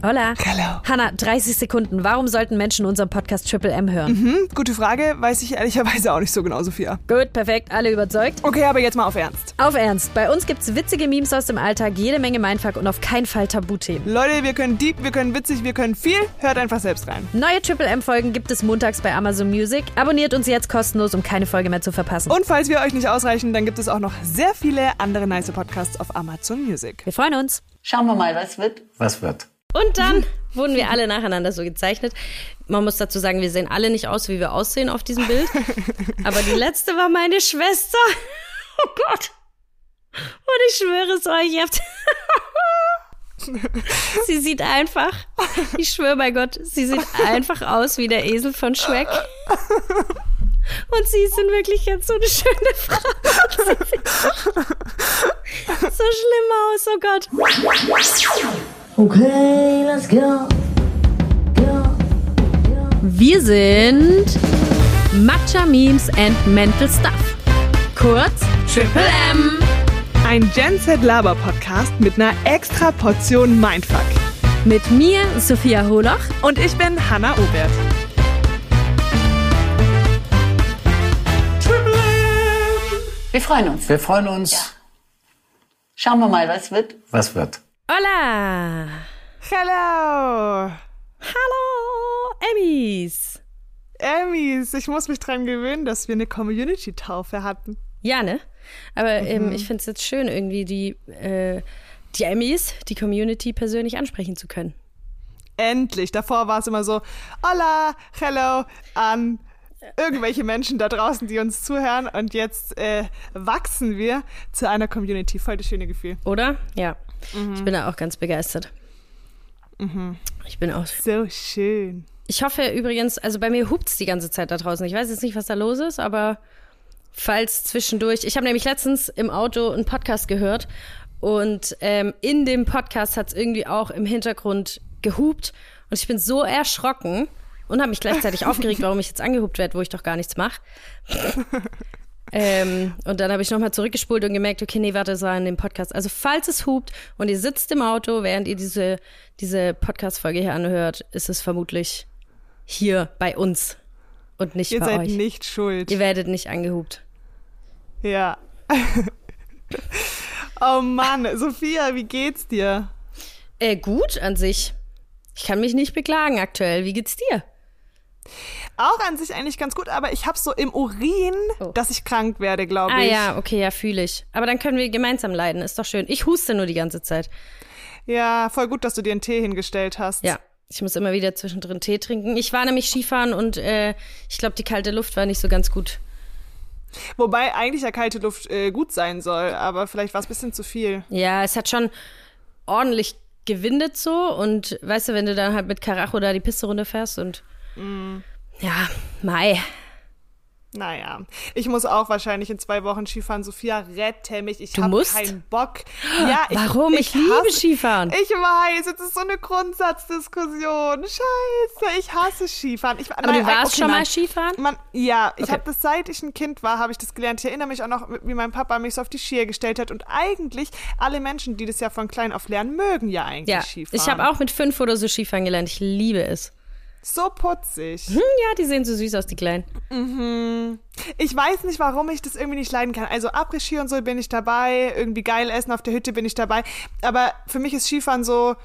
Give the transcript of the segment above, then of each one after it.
Hola. Hallo. Hanna, 30 Sekunden. Warum sollten Menschen unseren Podcast Triple M hören? Hm, gute Frage, weiß ich ehrlicherweise auch nicht so genau, Sophia. Gut, perfekt, alle überzeugt. Okay, aber jetzt mal auf Ernst. Auf Ernst, bei uns gibt's witzige Memes aus dem Alltag, jede Menge Mindfuck und auf keinen Fall Tabuthemen. Leute, wir können deep, wir können witzig, wir können viel. Hört einfach selbst rein. Neue Triple M-Folgen gibt es montags bei Amazon Music. Abonniert uns jetzt kostenlos, um keine Folge mehr zu verpassen. Und falls wir euch nicht ausreichen, dann gibt es auch noch sehr viele andere nice Podcasts auf Amazon Music. Wir freuen uns. Schauen wir mal, was wird. Was wird? Und dann wurden wir alle nacheinander so gezeichnet. Man muss dazu sagen, wir sehen alle nicht aus, wie wir aussehen auf diesem Bild. Aber die letzte war meine Schwester. Oh Gott. Und ich schwöre es euch, ihr habt. sie sieht einfach, ich schwöre bei Gott, sie sieht einfach aus wie der Esel von Shrek. Und sie ist in Wirklichkeit so eine schöne Frau. So schlimm aus, oh Gott. Okay, let's go. Go. Wir sind Matcha Memes and Mental Stuff. Kurz Triple M. Ein Gen Z Laber Podcast mit einer extra Portion Mindfuck. Mit mir, Sophia Holoch. Und ich bin Hanna Obert. Wir freuen uns. Wir freuen uns. Schauen wir mal, was wird. Was wird? Hola. Hello. Hallo, Emmys. Emmys, ich muss mich dran gewöhnen, dass wir eine Community-Taufe hatten. Ja, ne? Aber ähm, ich finde es jetzt schön, irgendwie die, äh, die Emmys, die Community persönlich ansprechen zu können. Endlich. Davor war es immer so, hola, hello, an irgendwelche Menschen da draußen, die uns zuhören. Und jetzt äh, wachsen wir zu einer Community. Voll das schöne Gefühl. Oder? Ja. Ich bin da auch ganz begeistert. Ich bin auch. So schön. Ich hoffe übrigens, also bei mir hupt's die ganze Zeit da draußen. Ich weiß jetzt nicht, was da los ist, aber falls zwischendurch. Ich habe nämlich letztens im Auto einen Podcast gehört und ähm, in dem Podcast hat's irgendwie auch im Hintergrund gehupt und ich bin so erschrocken und habe mich gleichzeitig aufgeregt, warum ich jetzt angehupt werde, wo ich doch gar nichts mache. Ähm, und dann habe ich nochmal zurückgespult und gemerkt, okay, nee, warte, das war in dem Podcast. Also falls es hupt und ihr sitzt im Auto, während ihr diese, diese Podcast-Folge hier anhört, ist es vermutlich hier bei uns und nicht Ihr bei seid euch. nicht schuld. Ihr werdet nicht angehupt. Ja. oh Mann, Sophia, wie geht's dir? Äh, gut an sich. Ich kann mich nicht beklagen aktuell. Wie geht's dir? Auch an sich eigentlich ganz gut, aber ich habe so im Urin, Oh. dass ich krank werde, glaube Ah ich. ja, okay, ja, fühle ich. Aber dann können wir gemeinsam leiden, ist doch schön. Ich huste nur die ganze Zeit. Ja, voll gut, dass du dir einen Tee hingestellt hast. Ja, ich muss immer wieder zwischendrin Tee trinken. Ich war nämlich Skifahren und äh, ich glaube, die kalte Luft war nicht so ganz gut. Wobei eigentlich ja kalte Luft äh, gut sein soll, aber vielleicht war es ein bisschen zu viel. Ja, es hat schon ordentlich gewindet so und weißt du, wenn du dann halt mit Karacho da die Piste runterfährst und ja, Mai. Naja, ich muss auch wahrscheinlich in zwei Wochen Skifahren. Sophia, rette mich. Ich habe keinen Bock. Ja, ich, Warum? Ich, liebe hasse, Skifahren. Ich weiß, jetzt ist so eine Grundsatzdiskussion. Scheiße, ich hasse Skifahren. Ich, Aber du warst schon mal Skifahren? Man, ja, ich Okay. habe das seit ich ein Kind war, habe ich das gelernt. Ich erinnere mich auch noch, wie mein Papa mich so auf die Skier gestellt hat. Und eigentlich alle Menschen, die das ja von klein auf lernen, mögen ja eigentlich Ja, Skifahren. ich habe auch mit fünf oder so Skifahren gelernt. Ich liebe es. So putzig. Hm, ja, die sehen so süß aus, die Kleinen. Ich weiß nicht, warum ich das irgendwie nicht leiden kann. Also Après-Ski und so bin ich dabei, irgendwie geil essen auf der Hütte bin ich dabei. Aber für mich ist Skifahren so,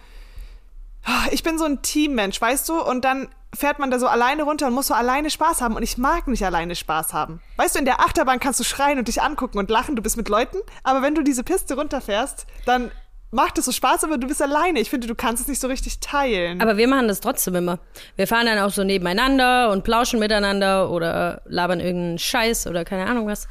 ich bin so ein Teammensch, weißt du? Und dann fährt man da so alleine runter und muss so alleine Spaß haben. Und ich mag nicht alleine Spaß haben. Weißt du, in der Achterbahn kannst du schreien und dich angucken und lachen, du bist mit Leuten. Aber wenn du diese Piste runterfährst, dann macht es so Spaß, aber du bist alleine. Ich finde, du kannst es nicht so richtig teilen. Aber wir machen das trotzdem immer. Wir fahren dann auch so nebeneinander und plauschen miteinander oder labern irgendeinen Scheiß oder keine Ahnung was.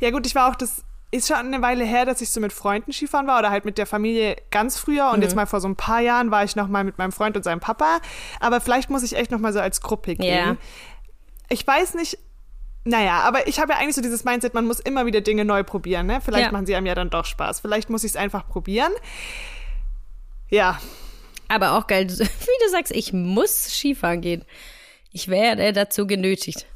Ja gut, ich war auch, das ist schon eine Weile her, dass ich so mit Freunden Skifahren war oder halt mit der Familie ganz früher und jetzt mal vor so ein paar Jahren war ich noch mal mit meinem Freund und seinem Papa, aber vielleicht muss ich echt noch mal so als Gruppe gehen. Ja. Ich weiß nicht, naja, aber ich habe ja eigentlich so dieses Mindset, man muss immer wieder Dinge neu probieren, ne? Vielleicht Ja. machen sie einem ja dann doch Spaß. Vielleicht muss ich es einfach probieren. Ja, Aber auch geil, wie du sagst, ich muss Skifahren gehen. Ich werde dazu genötigt.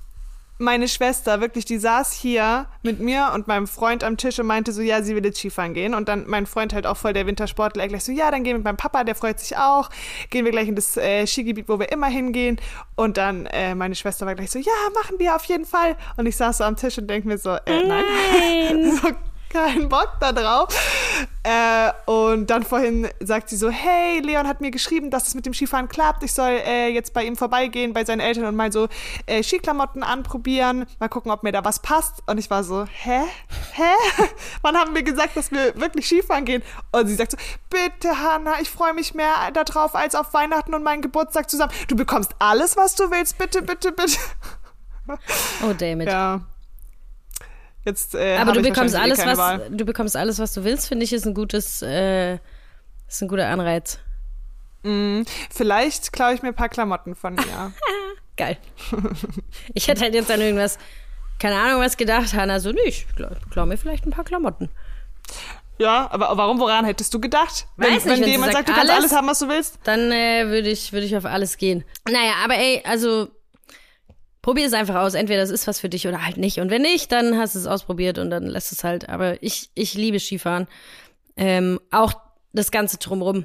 Meine Schwester, wirklich, die saß hier mit mir und meinem Freund am Tisch und meinte so, ja, sie will jetzt Skifahren gehen. Und dann mein Freund halt auch voll der Wintersportler, er gleich so, ja, dann gehen wir mit meinem Papa, der freut sich auch. Gehen wir gleich in das äh, Skigebiet, wo wir immer hingehen. Und dann äh, meine Schwester war gleich so, ja, machen wir auf jeden Fall. Und ich saß so am Tisch und denke mir so, äh, nein. Nein. so, keinen Bock da drauf. Äh, und dann vorhin sagt sie so, hey, Leon hat mir geschrieben, dass es mit dem Skifahren klappt. Ich soll äh, jetzt bei ihm vorbeigehen, bei seinen Eltern und mal so äh, Skiklamotten anprobieren, mal gucken, ob mir da was passt. Und ich war so, hä? Hä? Wann haben wir gesagt, dass wir wirklich Skifahren gehen? Und sie sagt so, bitte, Hanna, ich freue mich mehr darauf als auf Weihnachten und meinen Geburtstag zusammen. Du bekommst alles, was du willst, bitte, bitte, bitte. Oh, David. Ja. Jetzt, äh, Aber du bekommst wahrscheinlich alles, eh was Wahl. du bekommst alles, was du willst, finde ich, ist ein gutes, äh, ist ein guter Anreiz. Vielleicht klaue ich mir ein paar Klamotten von ihr. Geil. ich hätte halt jetzt an irgendwas, keine Ahnung, was gedacht, Hanna, so, nee, ich klau, klau mir vielleicht ein paar Klamotten. ja, aber warum, woran hättest du gedacht? Weiß wenn nicht, wenn wenn dir jemand sagt, sagt, du kannst alles- alles haben, was du willst? Dann äh, würde ich, würde ich auf alles gehen. Naja, aber ey, also probier es einfach aus. Entweder das ist was für dich oder halt nicht. Und wenn nicht, dann hast du es ausprobiert und dann lässt es halt. Aber ich, ich liebe Skifahren. Ähm, auch das Ganze drumrum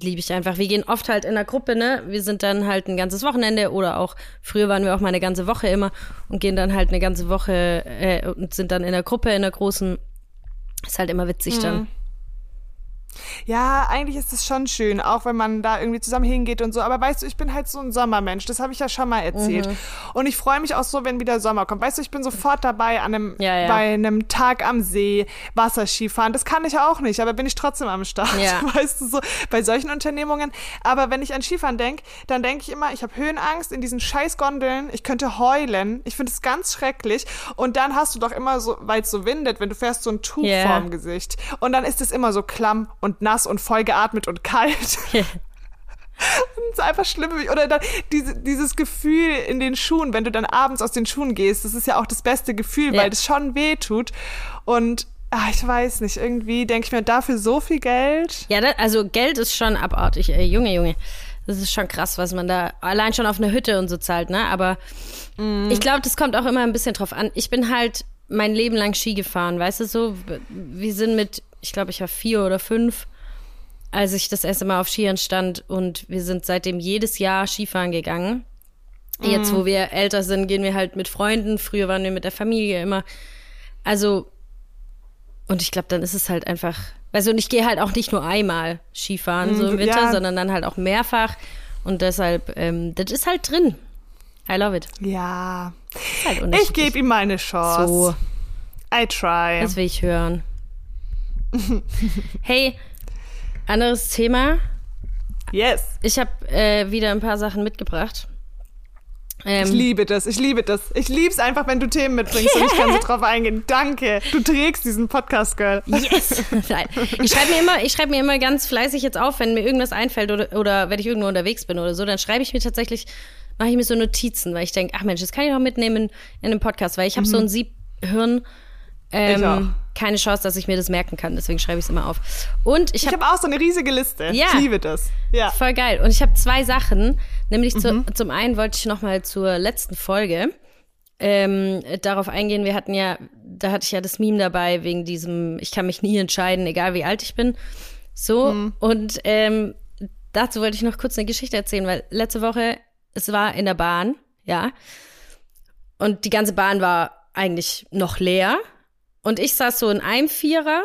liebe ich einfach. Wir gehen oft halt in der Gruppe, ne? Wir sind dann halt ein ganzes Wochenende oder auch früher waren wir auch mal eine ganze Woche immer und gehen dann halt eine ganze Woche äh, und sind dann in der Gruppe, in der großen. Ist halt immer witzig dann. Ja, eigentlich ist es schon schön, auch wenn man da irgendwie zusammen hingeht und so. Aber weißt du, ich bin halt so ein Sommermensch. Das habe ich ja schon mal erzählt. Mhm. Und ich freue mich auch so, wenn wieder Sommer kommt. Weißt du, ich bin sofort dabei an einem, Ja, ja. bei einem Tag am See, Wasserskifahren. Das kann ich auch nicht, aber bin ich trotzdem am Start. Ja. Weißt du, so bei solchen Unternehmungen. Aber wenn ich an Skifahren denke, dann denke ich immer, ich habe Höhenangst in diesen scheiß Gondeln. Ich könnte heulen. Ich finde es ganz schrecklich. Und dann hast du doch immer so, weil es so windet, wenn du fährst, so ein Tuch Ja. vorm Gesicht. Und dann ist es immer so klamm und nass und voll geatmet und kalt. Das ist einfach schlimm. Oder dann diese, dieses Gefühl in den Schuhen, wenn du dann abends aus den Schuhen gehst, das ist ja auch das beste Gefühl, Ja. weil das schon weh tut. Und ach, ich weiß nicht, irgendwie denke ich mir dafür so viel Geld. Ja, da, also Geld ist schon abartig. Ey, Junge, Junge. Das ist schon krass, was man da allein schon auf eine Hütte und so zahlt, ne? Aber ich glaube, das kommt auch immer ein bisschen drauf an. Ich bin halt mein Leben lang Ski gefahren, weißt du so? Wir sind mit, ich glaube, ich war vier oder fünf, als ich das erste Mal auf Skiern stand und wir sind seitdem jedes Jahr Skifahren gegangen. Jetzt, wo wir älter sind, gehen wir halt mit Freunden. Früher waren wir mit der Familie immer. Also, und ich glaube, dann ist es halt einfach, du, und ich gehe halt auch nicht nur einmal Skifahren, so im Mm, Winter, ja. sondern dann halt auch mehrfach. Und deshalb, ähm, das ist halt drin. I love it. Ja. Halt Ich gebe ihm mal eine Chance. So, I try. das will ich hören. Hey, anderes Thema. Yes. Ich habe äh, wieder ein paar Sachen mitgebracht. Ähm, Ich liebe das, ich liebe das. Ich liebe es einfach, wenn du Themen mitbringst und ich kann so drauf eingehen. Danke. Du trägst diesen Podcast, Girl. Yes! Nein. Ich schreibe mir immer, ich schreibe mir immer ganz fleißig jetzt auf, wenn mir irgendwas einfällt oder, oder wenn ich irgendwo unterwegs bin oder so, dann schreibe ich mir tatsächlich, mache ich mir so Notizen, weil ich denke, ach Mensch, das kann ich auch mitnehmen in einem Podcast, weil ich habe so ein Siebhirn. Ich auch. Ähm, keine Chance, dass ich mir das merken kann, deswegen schreibe ich es immer auf. Und ich habe habe auch so eine riesige Liste. Ja. Ich liebe das. Ja. Voll geil. Und ich habe zwei Sachen. Nämlich zu, zum einen wollte ich noch mal zur letzten Folge ähm, darauf eingehen. Wir hatten ja, da hatte ich ja das Meme dabei wegen diesem, ich kann mich nie entscheiden, egal wie alt ich bin. So. Und ähm, dazu wollte ich noch kurz eine Geschichte erzählen, weil letzte Woche, es war in der Bahn, ja. Und die ganze Bahn war eigentlich noch leer. Und ich saß so in einem Vierer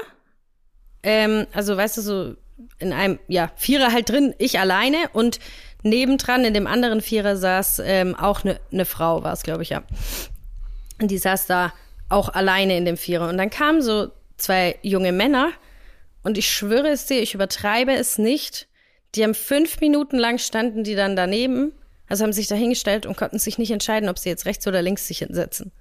ähm, also weißt du, so in einem, ja, Vierer halt drin, ich alleine und nebendran in dem anderen Vierer saß ähm, auch eine ne Frau, war es, glaube ich, ja. Und die saß da auch alleine in dem Vierer. Und dann kamen so zwei junge Männer und ich schwöre es dir, ich übertreibe es nicht. Die haben fünf Minuten lang standen die dann daneben, also haben sich da hingestellt und konnten sich nicht entscheiden, ob sie jetzt rechts oder links sich hinsetzen.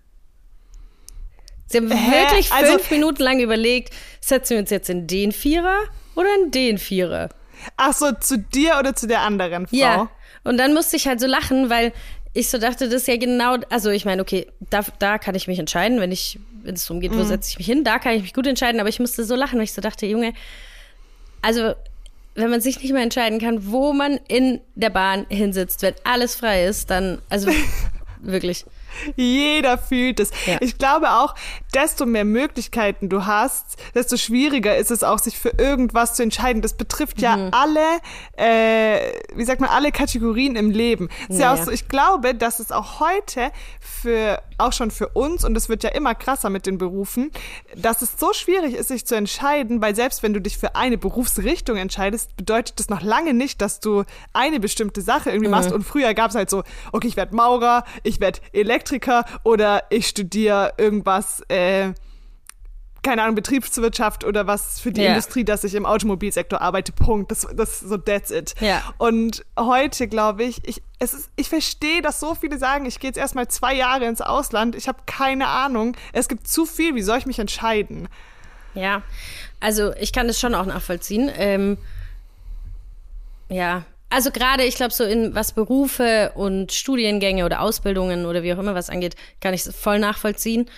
Sie haben Hä? wirklich Also- fünf Minuten lang überlegt, setzen wir uns jetzt in den Vierer oder in den Vierer? Ach so, zu dir oder zu der anderen Frau? Ja. Und dann musste ich halt so lachen, weil ich so dachte, das ist ja genau, also ich meine, okay, da, da kann ich mich entscheiden, wenn ich, wenn es darum geht, wo setze ich mich hin, da kann ich mich gut entscheiden, aber ich musste so lachen, weil ich so dachte, Junge, also wenn man sich nicht mehr entscheiden kann, wo man in der Bahn hinsitzt, wenn alles frei ist, dann, also wirklich. Jeder fühlt es. Ja. Ich glaube auch, desto mehr Möglichkeiten du hast, desto schwieriger ist es auch, sich für irgendwas zu entscheiden. Das betrifft ja Mhm. alle, äh, wie sagt man, alle Kategorien im Leben. Es ist ja Ja, auch ja. so, ich glaube, dass es auch heute für, auch schon für uns, und es wird ja immer krasser mit den Berufen, dass es so schwierig ist, sich zu entscheiden, weil selbst wenn du dich für eine Berufsrichtung entscheidest, bedeutet das noch lange nicht, dass du eine bestimmte Sache irgendwie Mhm. machst. Und früher gab es halt so, okay, ich werde Maurer, ich werde Elektriker oder ich studiere irgendwas, äh, keine Ahnung, Betriebswirtschaft oder was für die Ja. Industrie, dass ich im Automobilsektor arbeite. Punkt. Das, das so that's it. Ja. Und heute glaube ich, ich, es ist, ich verstehe, dass so viele sagen, ich gehe jetzt erstmal zwei Jahre ins Ausland. Ich habe keine Ahnung. Es gibt zu viel. Wie soll ich mich entscheiden? Ja, also ich kann das schon auch nachvollziehen. Ähm, ja, also gerade, ich glaube, so in was Berufe und Studiengänge oder Ausbildungen oder wie auch immer was angeht, kann ich es voll nachvollziehen.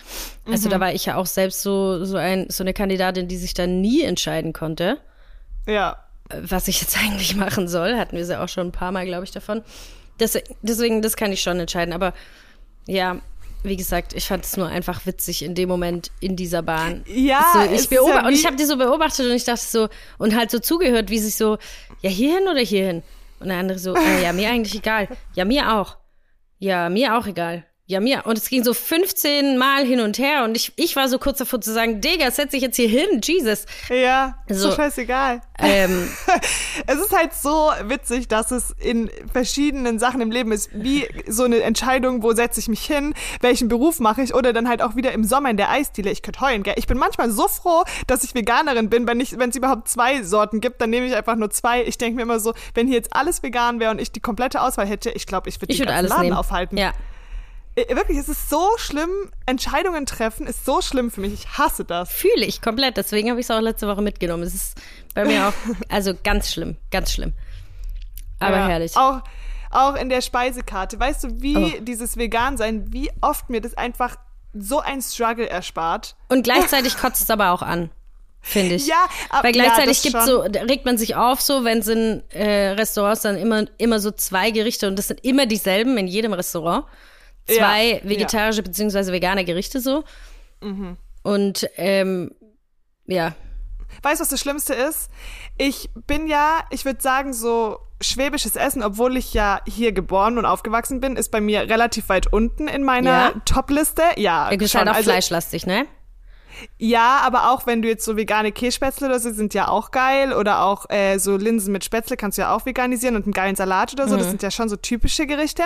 Also da war ich ja auch selbst so, so, ein, so eine Kandidatin, die sich dann nie entscheiden konnte, Ja. was ich jetzt eigentlich machen soll. Hatten wir sie auch schon ein paar Mal, glaube ich, davon. Das, deswegen, das kann ich schon entscheiden. Aber ja, wie gesagt, ich fand es nur einfach witzig in dem Moment in dieser Bahn. Ja, so, ich ist ja beobachte und ich habe die so beobachtet und ich dachte so und halt so zugehört, wie sich so ja hierhin oder hierhin und der andere so äh, ja mir eigentlich egal, ja mir auch, ja mir auch egal, ja mir und es ging so 15 Mal hin und her und ich ich war so kurz davor zu sagen, Digga, setz dich jetzt hier hin, Jesus. Ja, ist So. so scheißegal. Ähm, Es ist halt so witzig, dass es in verschiedenen Sachen im Leben ist, wie so eine Entscheidung, wo setze ich mich hin, welchen Beruf mache ich oder dann halt auch wieder im Sommer in der Eisdiele. Ich könnte heulen, gell? Ich bin manchmal so froh, dass ich Veganerin bin. Wenn ich, wenn es überhaupt zwei Sorten gibt, dann nehme ich einfach nur zwei. Ich denke mir immer so, wenn hier jetzt alles vegan wäre und ich die komplette Auswahl hätte, ich glaube, ich würde den ganzen Laden nehmen. aufhalten. Ja. Äh, Wirklich, es ist so schlimm. Entscheidungen treffen ist so schlimm für mich. Ich hasse das. Fühle ich komplett. Deswegen habe ich es auch letzte Woche mitgenommen. Es ist bei mir auch, also ganz schlimm, ganz schlimm. Aber Ja, herrlich. Auch, auch in der Speisekarte. Weißt du, wie Oh. dieses Vegan-Sein, wie oft mir das einfach so ein Struggle erspart. Und gleichzeitig kotzt es aber auch an, finde ich. Ja, ab- Weil ja, gleichzeitig das gibt schon. so, regt man sich auf so, wenn es in äh, Restaurants dann immer, immer so zwei Gerichte und das sind immer dieselben in jedem Restaurant. Zwei Ja, Mhm. vegetarische beziehungsweise vegane Gerichte so. Und ähm, ja, Weißt du, was das Schlimmste ist? Ich bin ja, ich würde sagen, so schwäbisches Essen, obwohl ich ja hier geboren und aufgewachsen bin, ist bei mir relativ weit unten in meiner Ja? Top-Liste. Ja, du bist schon. halt auch Also, fleischlastig, ne? Ja, aber auch wenn du jetzt so vegane Kässpätzle oder so sind ja auch geil oder auch äh, so Linsen mit Spätzle kannst du ja auch veganisieren und einen geilen Salat oder so. Das sind ja schon so typische Gerichte.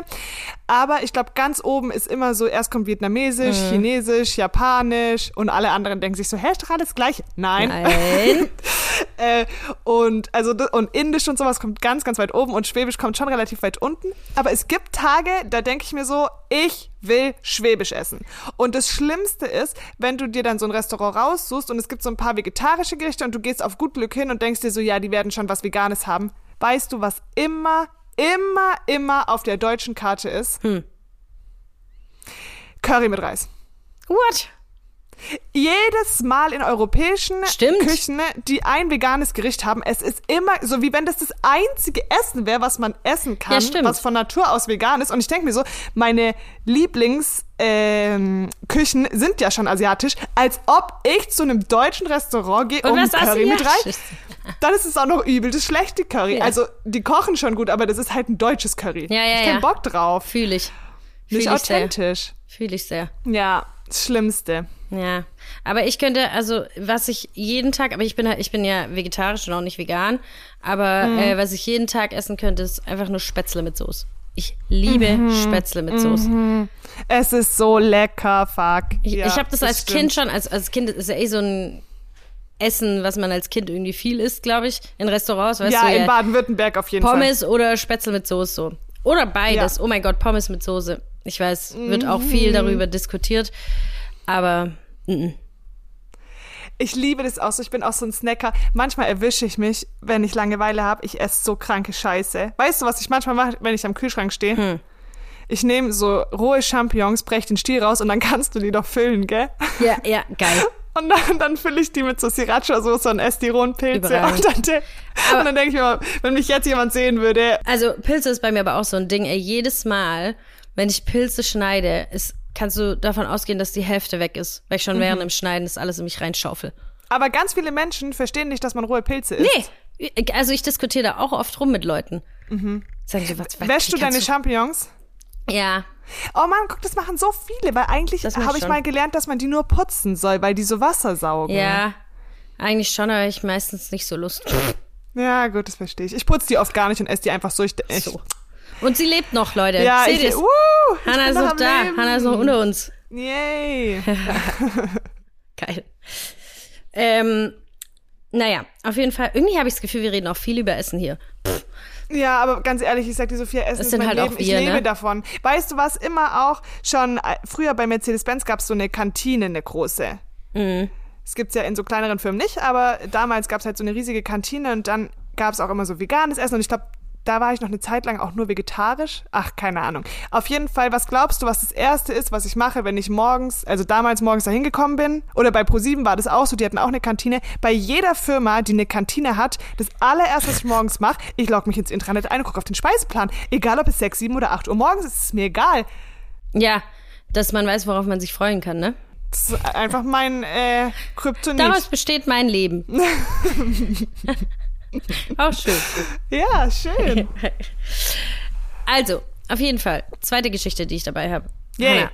Aber ich glaube, ganz oben ist immer so, erst kommt Vietnamesisch, Chinesisch, Japanisch und alle anderen denken sich so, hä, ist doch alles gleich. Nein. Nein. äh, und also und Indisch und sowas kommt ganz, ganz weit oben und Schwäbisch kommt schon relativ weit unten. Aber es gibt Tage, da denke ich mir so, ich will Schwäbisch essen. Und das Schlimmste ist, wenn du dir dann so ein Restaurant raussuchst und es gibt so ein paar vegetarische Gerichte und du gehst auf gut Glück hin und denkst dir so, ja, die werden schon was Veganes haben. Weißt du, was immer, immer, immer auf der deutschen Karte ist? Curry mit Reis. What? Jedes Mal in europäischen Stimmt. Küchen, die ein veganes Gericht haben, es ist immer so, wie wenn das das einzige Essen wäre, was man essen kann, Ja, was von Natur aus vegan ist. Und ich denke mir so, meine Lieblingsküchen ähm, sind ja schon asiatisch, als ob ich zu einem deutschen Restaurant gehe Und um Curry mit. Reis. Dann ist es auch noch übel, das schlechte Curry. Ja. Also, die kochen schon gut, aber das ist halt ein deutsches Curry. Ja, ja, ich ja. keinen Bock drauf. Fühle ich. Fühl Nicht ich authentisch. Fühle ich sehr. Ja, das Schlimmste. Ja, aber ich könnte, also was ich jeden Tag, aber ich bin halt, ich bin ja vegetarisch und auch nicht vegan, aber Mhm. äh, was ich jeden Tag essen könnte, ist einfach nur Spätzle mit Soße. Ich liebe Mhm. Spätzle mit Soße. Es ist so lecker, fuck. Ich, Ja, ich habe das, als stimmt. Kind schon, als, als Kind ist ja eh so ein Essen, was man als Kind irgendwie viel isst, glaube ich, in Restaurants, weißt Ja, du, in Baden-Württemberg auf jeden Pommes oder Spätzle mit Soße so. Oder beides. Ja. Oh mein Gott, Pommes mit Soße. Ich weiß, wird auch viel darüber diskutiert, aber mm, Fall. Ich liebe das auch so. Ich bin auch so ein Snacker. Manchmal erwische ich mich, wenn ich Langeweile habe, ich esse so kranke Scheiße. Weißt du, was ich manchmal mache, wenn ich am Kühlschrank stehe? Hm. Ich nehme so rohe Champignons, brech den Stiel raus und dann kannst du die doch füllen, gell? ja, ja, geil. Und dann, dann fülle ich die mit so Sriracha-Soße und esse die rohen Pilze. Überragend. Und dann, und dann denke ich mir, wenn mich jetzt jemand sehen würde, Also Pilze ist bei mir aber auch so ein Ding. Ey, jedes Mal, wenn ich Pilze schneide, ist, kannst du davon ausgehen, dass die Hälfte weg ist, weil ich schon während dem Schneiden das alles in mich reinschaufel. Aber ganz viele Menschen verstehen nicht, dass man rohe Pilze isst. Nee, also ich diskutiere da auch oft rum mit Leuten. Sagen die, was, was, Wäschst du deine kannst Champignons? Ja, Oh Mann, guck, das machen so viele, weil eigentlich habe ich ich schon. mal gelernt, dass man die nur putzen soll, weil die so Wasser saugen. ja, eigentlich schon, aber ich meistens nicht so Lust. Ja, gut, das verstehe ich. Ich putze die oft gar nicht und esse die einfach so. Ich, ich, So. Und sie lebt noch, Leute. Ja, Seht ich, uh, ich bin ist noch da. Leben. Hannah ist noch unter uns. Yay. Geil. Ähm, naja, auf jeden Fall. Irgendwie habe ich das Gefühl, wir reden auch viel über Essen hier. Ja, aber ganz ehrlich, ich sag dir, Sophia, Essen Das ist sind mein halt auch Leben. ich wir, lebe ne? davon. Weißt du was? Immer auch schon, äh, früher bei Mercedes-Benz gab es so eine Kantine, eine große. Mhm. Gibt's ja in so kleineren Firmen nicht, aber damals gab's halt so eine riesige Kantine und dann gab's auch immer so veganes Essen und ich glaube, da war ich noch eine Zeit lang auch nur vegetarisch. Ach, keine Ahnung. Auf jeden Fall, was glaubst du, was das Erste ist, was ich mache, wenn ich morgens, also damals morgens da hingekommen bin? Oder bei ProSieben war das auch so, die hatten auch eine Kantine. Bei jeder Firma, die eine Kantine hat, das allererste, was ich morgens mache, ich logge mich ins Internet ein und gucke auf den Speiseplan. Egal, ob es 6, 7 oder 8 Uhr morgens ist, ist es mir egal. Ja, dass man weiß, worauf man sich freuen kann, ne? Das ist einfach mein äh, Kryptonit. Daraus besteht mein Leben. auch schön. Ja, schön. Also, auf jeden Fall. Zweite Geschichte, die ich dabei habe. Yay. Hannah.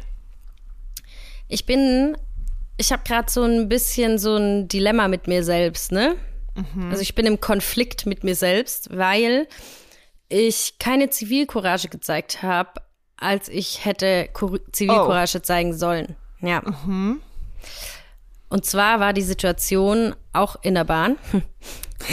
Ich bin, ich habe gerade so ein bisschen so ein Dilemma mit mir selbst, ne? Also ich bin im Konflikt mit mir selbst, weil ich keine Zivilcourage gezeigt habe, als ich hätte Kur Zivilcourage zeigen sollen. Ja. Und zwar war die Situation auch in der Bahn.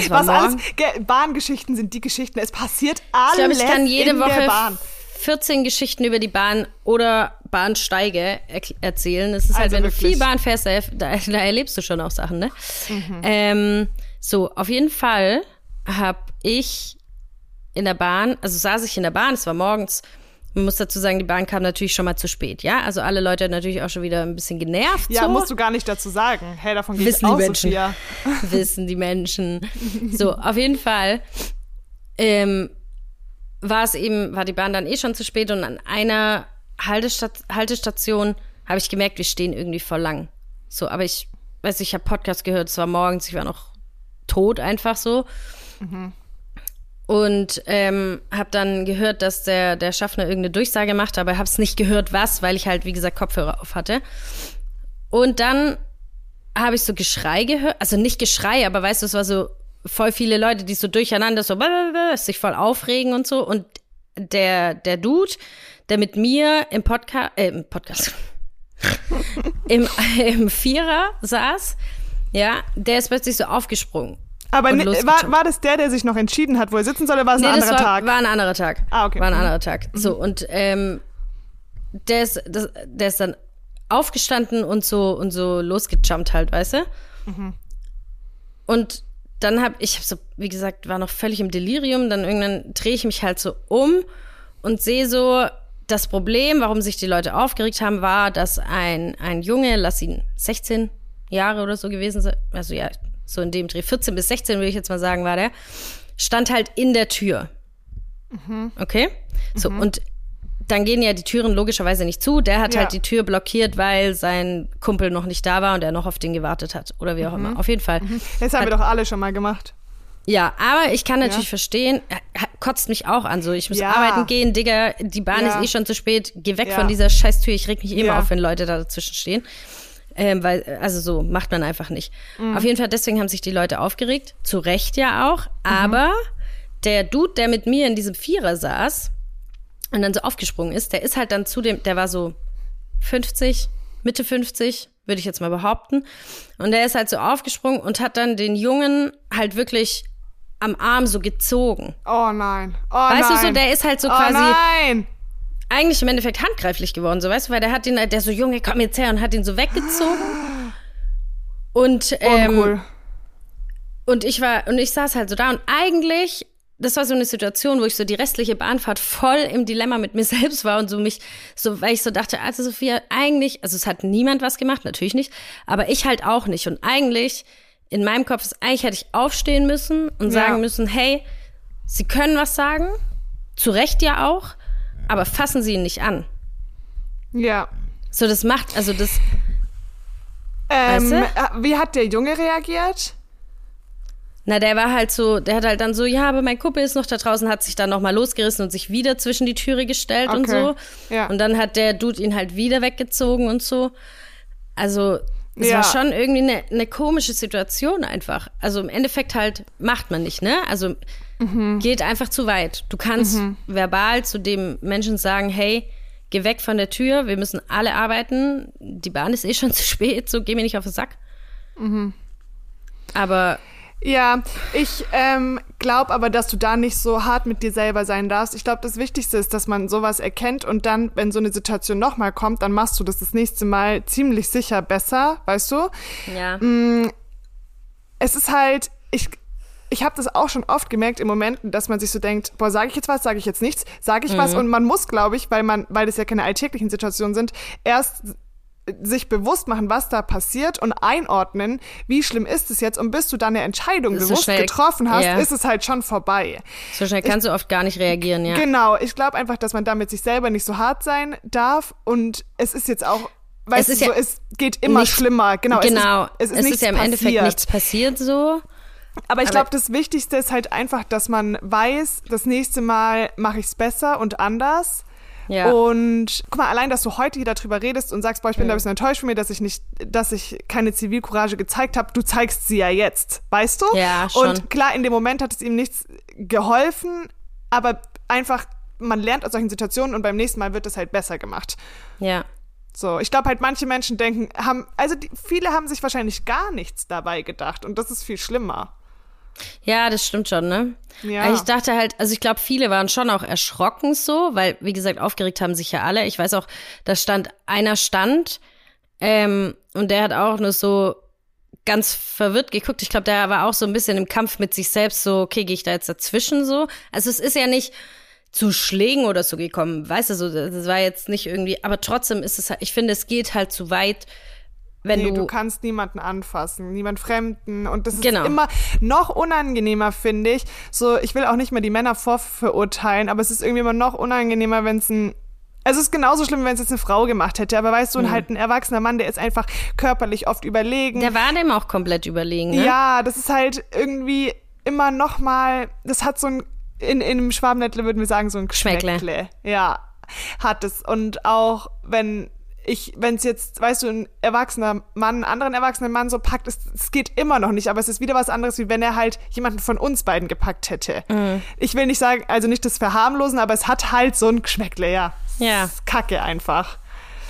Was alles, morgen. Bahngeschichten sind die Geschichten. Es passiert alles Ich glaube, ich kann jede Woche der Bahn. 14 Geschichten über die Bahn oder Bahnsteige er erzählen. Es ist halt, Also wenn wirklich. du viel Bahn fährst, da, da, erlebst du schon auch Sachen, ne? Ähm, so, auf jeden Fall habe ich in der Bahn, also saß ich in der Bahn, es war morgens, man muss dazu sagen, die Bahn kam natürlich schon mal zu spät, ja? Also alle Leute natürlich auch schon wieder ein bisschen genervt. Ja, so. musst du gar nicht dazu sagen. Hey, davon geht Wissen die Menschen. Sophia. wissen die Menschen. So, auf jeden Fall ähm, war es eben, war die Bahn dann eh schon zu spät und an einer Haltestat Haltestation habe ich gemerkt, wir stehen irgendwie voll lang. So, aber ich weiß, ich habe Podcast gehört, es war morgens, ich war noch tot einfach so. Und ähm, habe dann gehört, dass der, der Schaffner irgendeine Durchsage macht, aber habe es nicht gehört, was, weil ich halt, wie gesagt, Kopfhörer auf hatte. Und dann habe ich so Geschrei gehört, also nicht Geschrei, aber weißt du, es war so voll viele Leute, die so durcheinander so sich voll aufregen und so. Und der, der Dude, der mit mir im Podcast, äh, im Podcast, im, im Vierer saß, ja, der ist plötzlich so aufgesprungen. Aber ne, war, war das der, der sich noch entschieden hat, wo er sitzen soll, oder war es Nee, ein anderer war, Tag? war ein anderer Tag. Ah, okay. War ein Mhm. anderer Tag. So, und ähm, der, ist, das, der ist dann aufgestanden und so und so losgejumpt halt, weißt du? Mhm. Und dann hab ich hab so, wie gesagt, war noch völlig im Delirium. Dann irgendwann drehe ich mich halt so um und sehe so, das Problem, warum sich die Leute aufgeregt haben, war, dass ein, ein Junge, lass ihn 16 Jahre oder so gewesen sein, also ja, so in dem Dreh, 14 bis 16 würde ich jetzt mal sagen, war der, stand halt in der Tür. Okay? So, und dann gehen ja die Türen logischerweise nicht zu. Der hat Ja. halt die Tür blockiert, weil sein Kumpel noch nicht da war und er noch auf den gewartet hat. Oder wie auch immer. Auf jeden Fall. Das haben wir doch alle schon mal gemacht. Ja, aber ich kann natürlich Ja. verstehen, äh, kotzt mich auch an. So, ich muss Ja. arbeiten gehen, Digga, die Bahn ist eh schon zu spät. Geh weg von dieser Scheißtür. Ich reg mich immer Ja. auf, wenn Leute da dazwischen stehen. Ähm, weil, also so macht man einfach nicht. Mhm. Auf jeden Fall, deswegen haben sich die Leute aufgeregt. Zu Recht ja auch. Mhm. Aber der Dude, der mit mir in diesem Vierer saß und dann so aufgesprungen ist, der ist halt dann zu dem, der war so 50, Mitte 50, würde ich jetzt mal behaupten. Und der ist halt so aufgesprungen und hat dann den Jungen halt wirklich am Arm so gezogen. Oh nein. Oh Weißt nein. du so, der ist halt so oh quasi nein. Eigentlich im Endeffekt handgreiflich geworden, so weißt du, weil der hat ihn, der so Junge, komm jetzt her und hat ihn so weggezogen. Und ähm, Uncool. und ich war und ich saß halt so da und eigentlich das war so eine Situation, wo ich so die restliche Bahnfahrt voll im Dilemma mit mir selbst war und so mich so, weil ich so dachte, also Sophia, eigentlich, also es hat niemand was gemacht, natürlich nicht, aber ich halt auch nicht und eigentlich in meinem Kopf ist eigentlich hätte ich aufstehen müssen und Ja. sagen müssen, hey, Sie können was sagen, zu Recht ja auch, aber fassen Sie ihn nicht an. Ja. So, das macht, also das, Ähm, Weißt äh, Wie hat der Junge reagiert? na, der war halt so, der hat halt dann so, ja, aber mein Kumpel ist noch da draußen, hat sich dann nochmal losgerissen und sich wieder zwischen die Türe gestellt und Okay. so. Ja. Und dann hat der Dude ihn halt wieder weggezogen und so. Also, es Ja. war schon irgendwie eine, eine komische Situation einfach. Also im Endeffekt halt macht man nicht, ne? Also Mhm. geht einfach zu weit. Du kannst verbal zu dem Menschen sagen, hey, geh weg von der Tür, wir müssen alle arbeiten, die Bahn ist eh schon zu spät, so geh mir nicht auf den Sack. Mhm. Aber Ja, ich ähm, glaube aber, dass du da nicht so hart mit dir selber sein darfst. Ich glaube, das Wichtigste ist, dass man sowas erkennt und dann, wenn so eine Situation nochmal kommt, dann machst du das das nächste Mal ziemlich sicher besser, weißt du? ja. Mm. Es ist halt, ich, ich habe das auch schon oft gemerkt im Momenten, dass man sich so denkt, boah, sage ich jetzt was, sage ich jetzt nichts, sage ich was und man muss, glaube ich, weil man, weil das ja keine alltäglichen Situationen sind, erst sich bewusst machen, was da passiert und einordnen, wie schlimm ist es jetzt und bis du dann eine Entscheidung So bewusst schnell- getroffen hast, ja. ist es halt schon vorbei. So schnell kannst du oft gar nicht reagieren, ja. Genau, ich glaube einfach, dass man damit sich selber nicht so hart sein darf und es ist jetzt auch, weißt ist du, ja so, es geht immer nichts- schlimmer. Genau, genau. es ist, es ist, nichts ja im Endeffekt passiert. nichts passiert so. Aber ich glaube, das Wichtigste ist halt einfach, dass man weiß, das nächste Mal mache ich es besser und anders. Ja. Und guck mal, allein, dass du heute hier darüber redest und sagst, boah, ich bin da ein bisschen enttäuscht von mir, dass ich nicht, dass ich keine Zivilcourage gezeigt habe, du zeigst sie ja jetzt, weißt du? Ja, schon. Und klar, in dem Moment hat es ihm nichts geholfen, aber einfach, man lernt aus solchen Situationen und beim nächsten Mal wird es halt besser gemacht. Ja. So, ich glaube halt, manche Menschen denken, haben, also die, viele haben sich wahrscheinlich gar nichts dabei gedacht und das ist viel schlimmer. Ja, das stimmt schon, ne? Ja. Ich dachte halt, also ich glaube, viele waren schon auch erschrocken so, weil, wie gesagt, aufgeregt haben sich ja alle. Ich weiß auch, da stand einer stand ähm, und der hat auch nur so ganz verwirrt geguckt. Ich glaube, der war auch so ein bisschen im Kampf mit sich selbst, so, okay, gehe ich da jetzt dazwischen so? Also es ist ja nicht zu Schlägen oder so gekommen, weißt du, so, das war jetzt nicht irgendwie, aber trotzdem ist es halt, ich finde, es geht halt zu weit, wenn Nee, du, du kannst niemanden anfassen, niemand Fremden. Und das ist Genau. immer noch unangenehmer, finde ich. So, ich will auch nicht mehr die Männer vorverurteilen, aber es ist irgendwie immer noch unangenehmer, wenn es ein. Also es ist genauso schlimm, wenn es jetzt eine Frau gemacht hätte, aber weißt du, ein halt ein erwachsener Mann, der ist einfach körperlich oft überlegen. der war dem auch komplett überlegen, ne? Ja, das ist halt irgendwie immer noch mal, das hat so ein, in, in einem Schwabenländle würden wir sagen, so ein. Geschmäckle. Ja, hat es. Und auch wenn ich, wenn es jetzt, weißt du, ein erwachsener Mann, einen anderen erwachsenen Mann so packt, es, es geht immer noch nicht, aber es ist wieder was anderes, wie wenn er halt jemanden von uns beiden gepackt hätte. Mhm. Ich will nicht sagen, also nicht das verharmlosen, aber es hat halt so ein Geschmäckle, ja. Ja. Kacke einfach.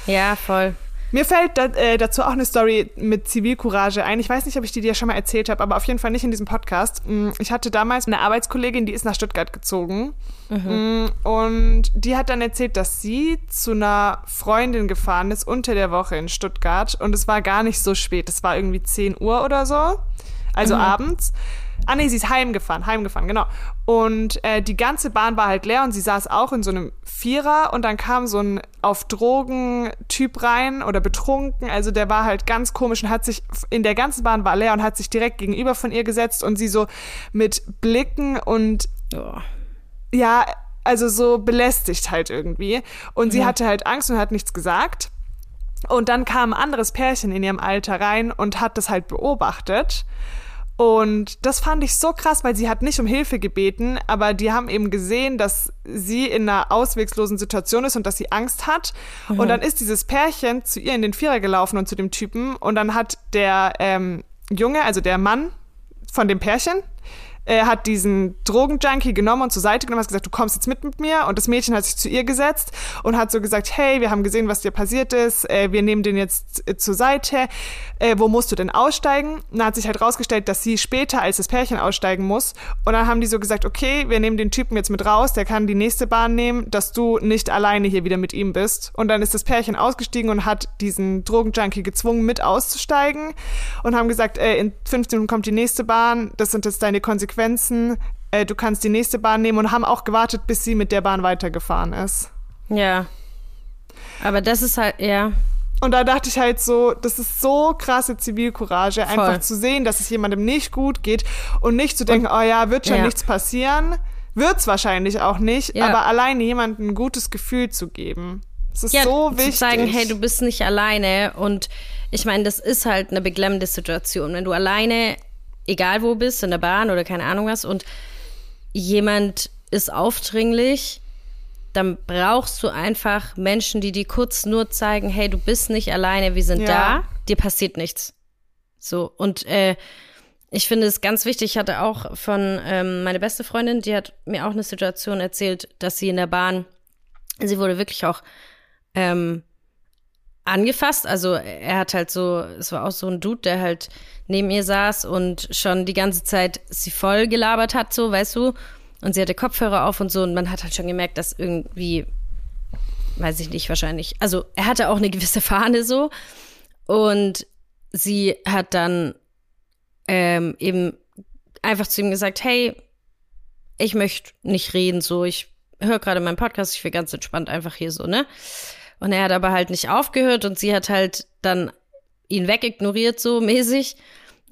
Ja, voll. Mir fällt da, äh, dazu auch eine Story mit Zivilcourage ein. Ich weiß nicht, ob ich die dir schon mal erzählt habe, aber auf jeden Fall nicht in diesem Podcast. Mm, Ich hatte damals eine Arbeitskollegin, die ist nach Stuttgart gezogen. Mm, Und die hat dann erzählt, dass sie zu einer Freundin gefahren ist unter der Woche in Stuttgart. Und es war gar nicht so spät. Es war irgendwie 10 Uhr oder so. Also abends. Ah nee, sie ist heimgefahren, heimgefahren, genau. Und äh, die ganze Bahn war halt leer und sie saß auch in so einem Vierer und dann kam so ein auf Drogen Typ rein oder betrunken. Also der war halt ganz komisch und hat sich in der ganzen Bahn war leer und hat sich direkt gegenüber von ihr gesetzt und sie so mit Blicken und Oh. ja, also so belästigt halt irgendwie. Und sie hatte halt Angst und hat nichts gesagt. Und dann kam ein anderes Pärchen in ihrem Alter rein und hat das halt beobachtet. Und das fand ich so krass, weil sie hat nicht um Hilfe gebeten, aber die haben eben gesehen, dass sie in einer auswegslosen Situation ist und dass sie Angst hat. Und dann ist dieses Pärchen zu ihr in den Vierer gelaufen und zu dem Typen. Und dann hat der ähm, Junge, also der Mann von dem Pärchen, er hat diesen Drogenjunkie genommen und zur Seite genommen, hat gesagt, du kommst jetzt mit mit mir. Und das Mädchen hat sich zu ihr gesetzt und hat so gesagt, hey, wir haben gesehen, was dir passiert ist. Äh, wir nehmen den jetzt äh, zur Seite. Äh, wo musst du denn aussteigen? Und dann hat sich halt rausgestellt, dass sie später als das Pärchen aussteigen muss. Und dann haben die so gesagt, okay, wir nehmen den Typen jetzt mit raus, der kann die nächste Bahn nehmen, dass du nicht alleine hier wieder mit ihm bist. Und dann ist das Pärchen ausgestiegen und hat diesen Drogenjunkie gezwungen, mit auszusteigen und haben gesagt, äh, in 15 Minuten kommt die nächste Bahn, das sind jetzt deine Konsequenzen, äh, du kannst die nächste Bahn nehmen und haben auch gewartet, bis sie mit der Bahn weitergefahren ist. Ja. Aber das ist halt, ja. Und da dachte ich halt so, das ist so krasse Zivilcourage, einfach Voll. zu sehen, dass es jemandem nicht gut geht und nicht zu denken, oh ja, wird schon Ja. nichts passieren. Wird's wahrscheinlich auch nicht, Ja. aber alleine jemandem ein gutes Gefühl zu geben. Es ist ja, so wichtig. zu zeigen, hey, du bist nicht alleine. Und ich meine, das ist halt eine beklemmende Situation. Wenn du alleine, egal wo bist, in der Bahn oder keine Ahnung was, und jemand ist aufdringlich, dann brauchst du einfach Menschen, die dir kurz nur zeigen, hey, du bist nicht alleine, wir sind Ja. da, dir passiert nichts. So, und äh, ich finde es ganz wichtig, ich hatte auch von ähm, meine beste Freundin, die hat mir auch eine Situation erzählt, dass sie in der Bahn, sie wurde wirklich auch ähm, angefasst. Also er hat halt so, es war auch so ein Dude, der halt neben ihr saß und schon die ganze Zeit sie voll gelabert hat, so, weißt du. Und sie hatte Kopfhörer auf und so und man hat halt schon gemerkt, dass irgendwie, weiß ich nicht, wahrscheinlich, also er hatte auch eine gewisse Fahne so und sie hat dann ähm, eben einfach zu ihm gesagt, hey, ich möchte nicht reden, so, ich höre gerade meinen Podcast, ich will ganz entspannt einfach hier so, ne? Und er hat aber halt nicht aufgehört und sie hat halt dann ihn wegignoriert, so mäßig.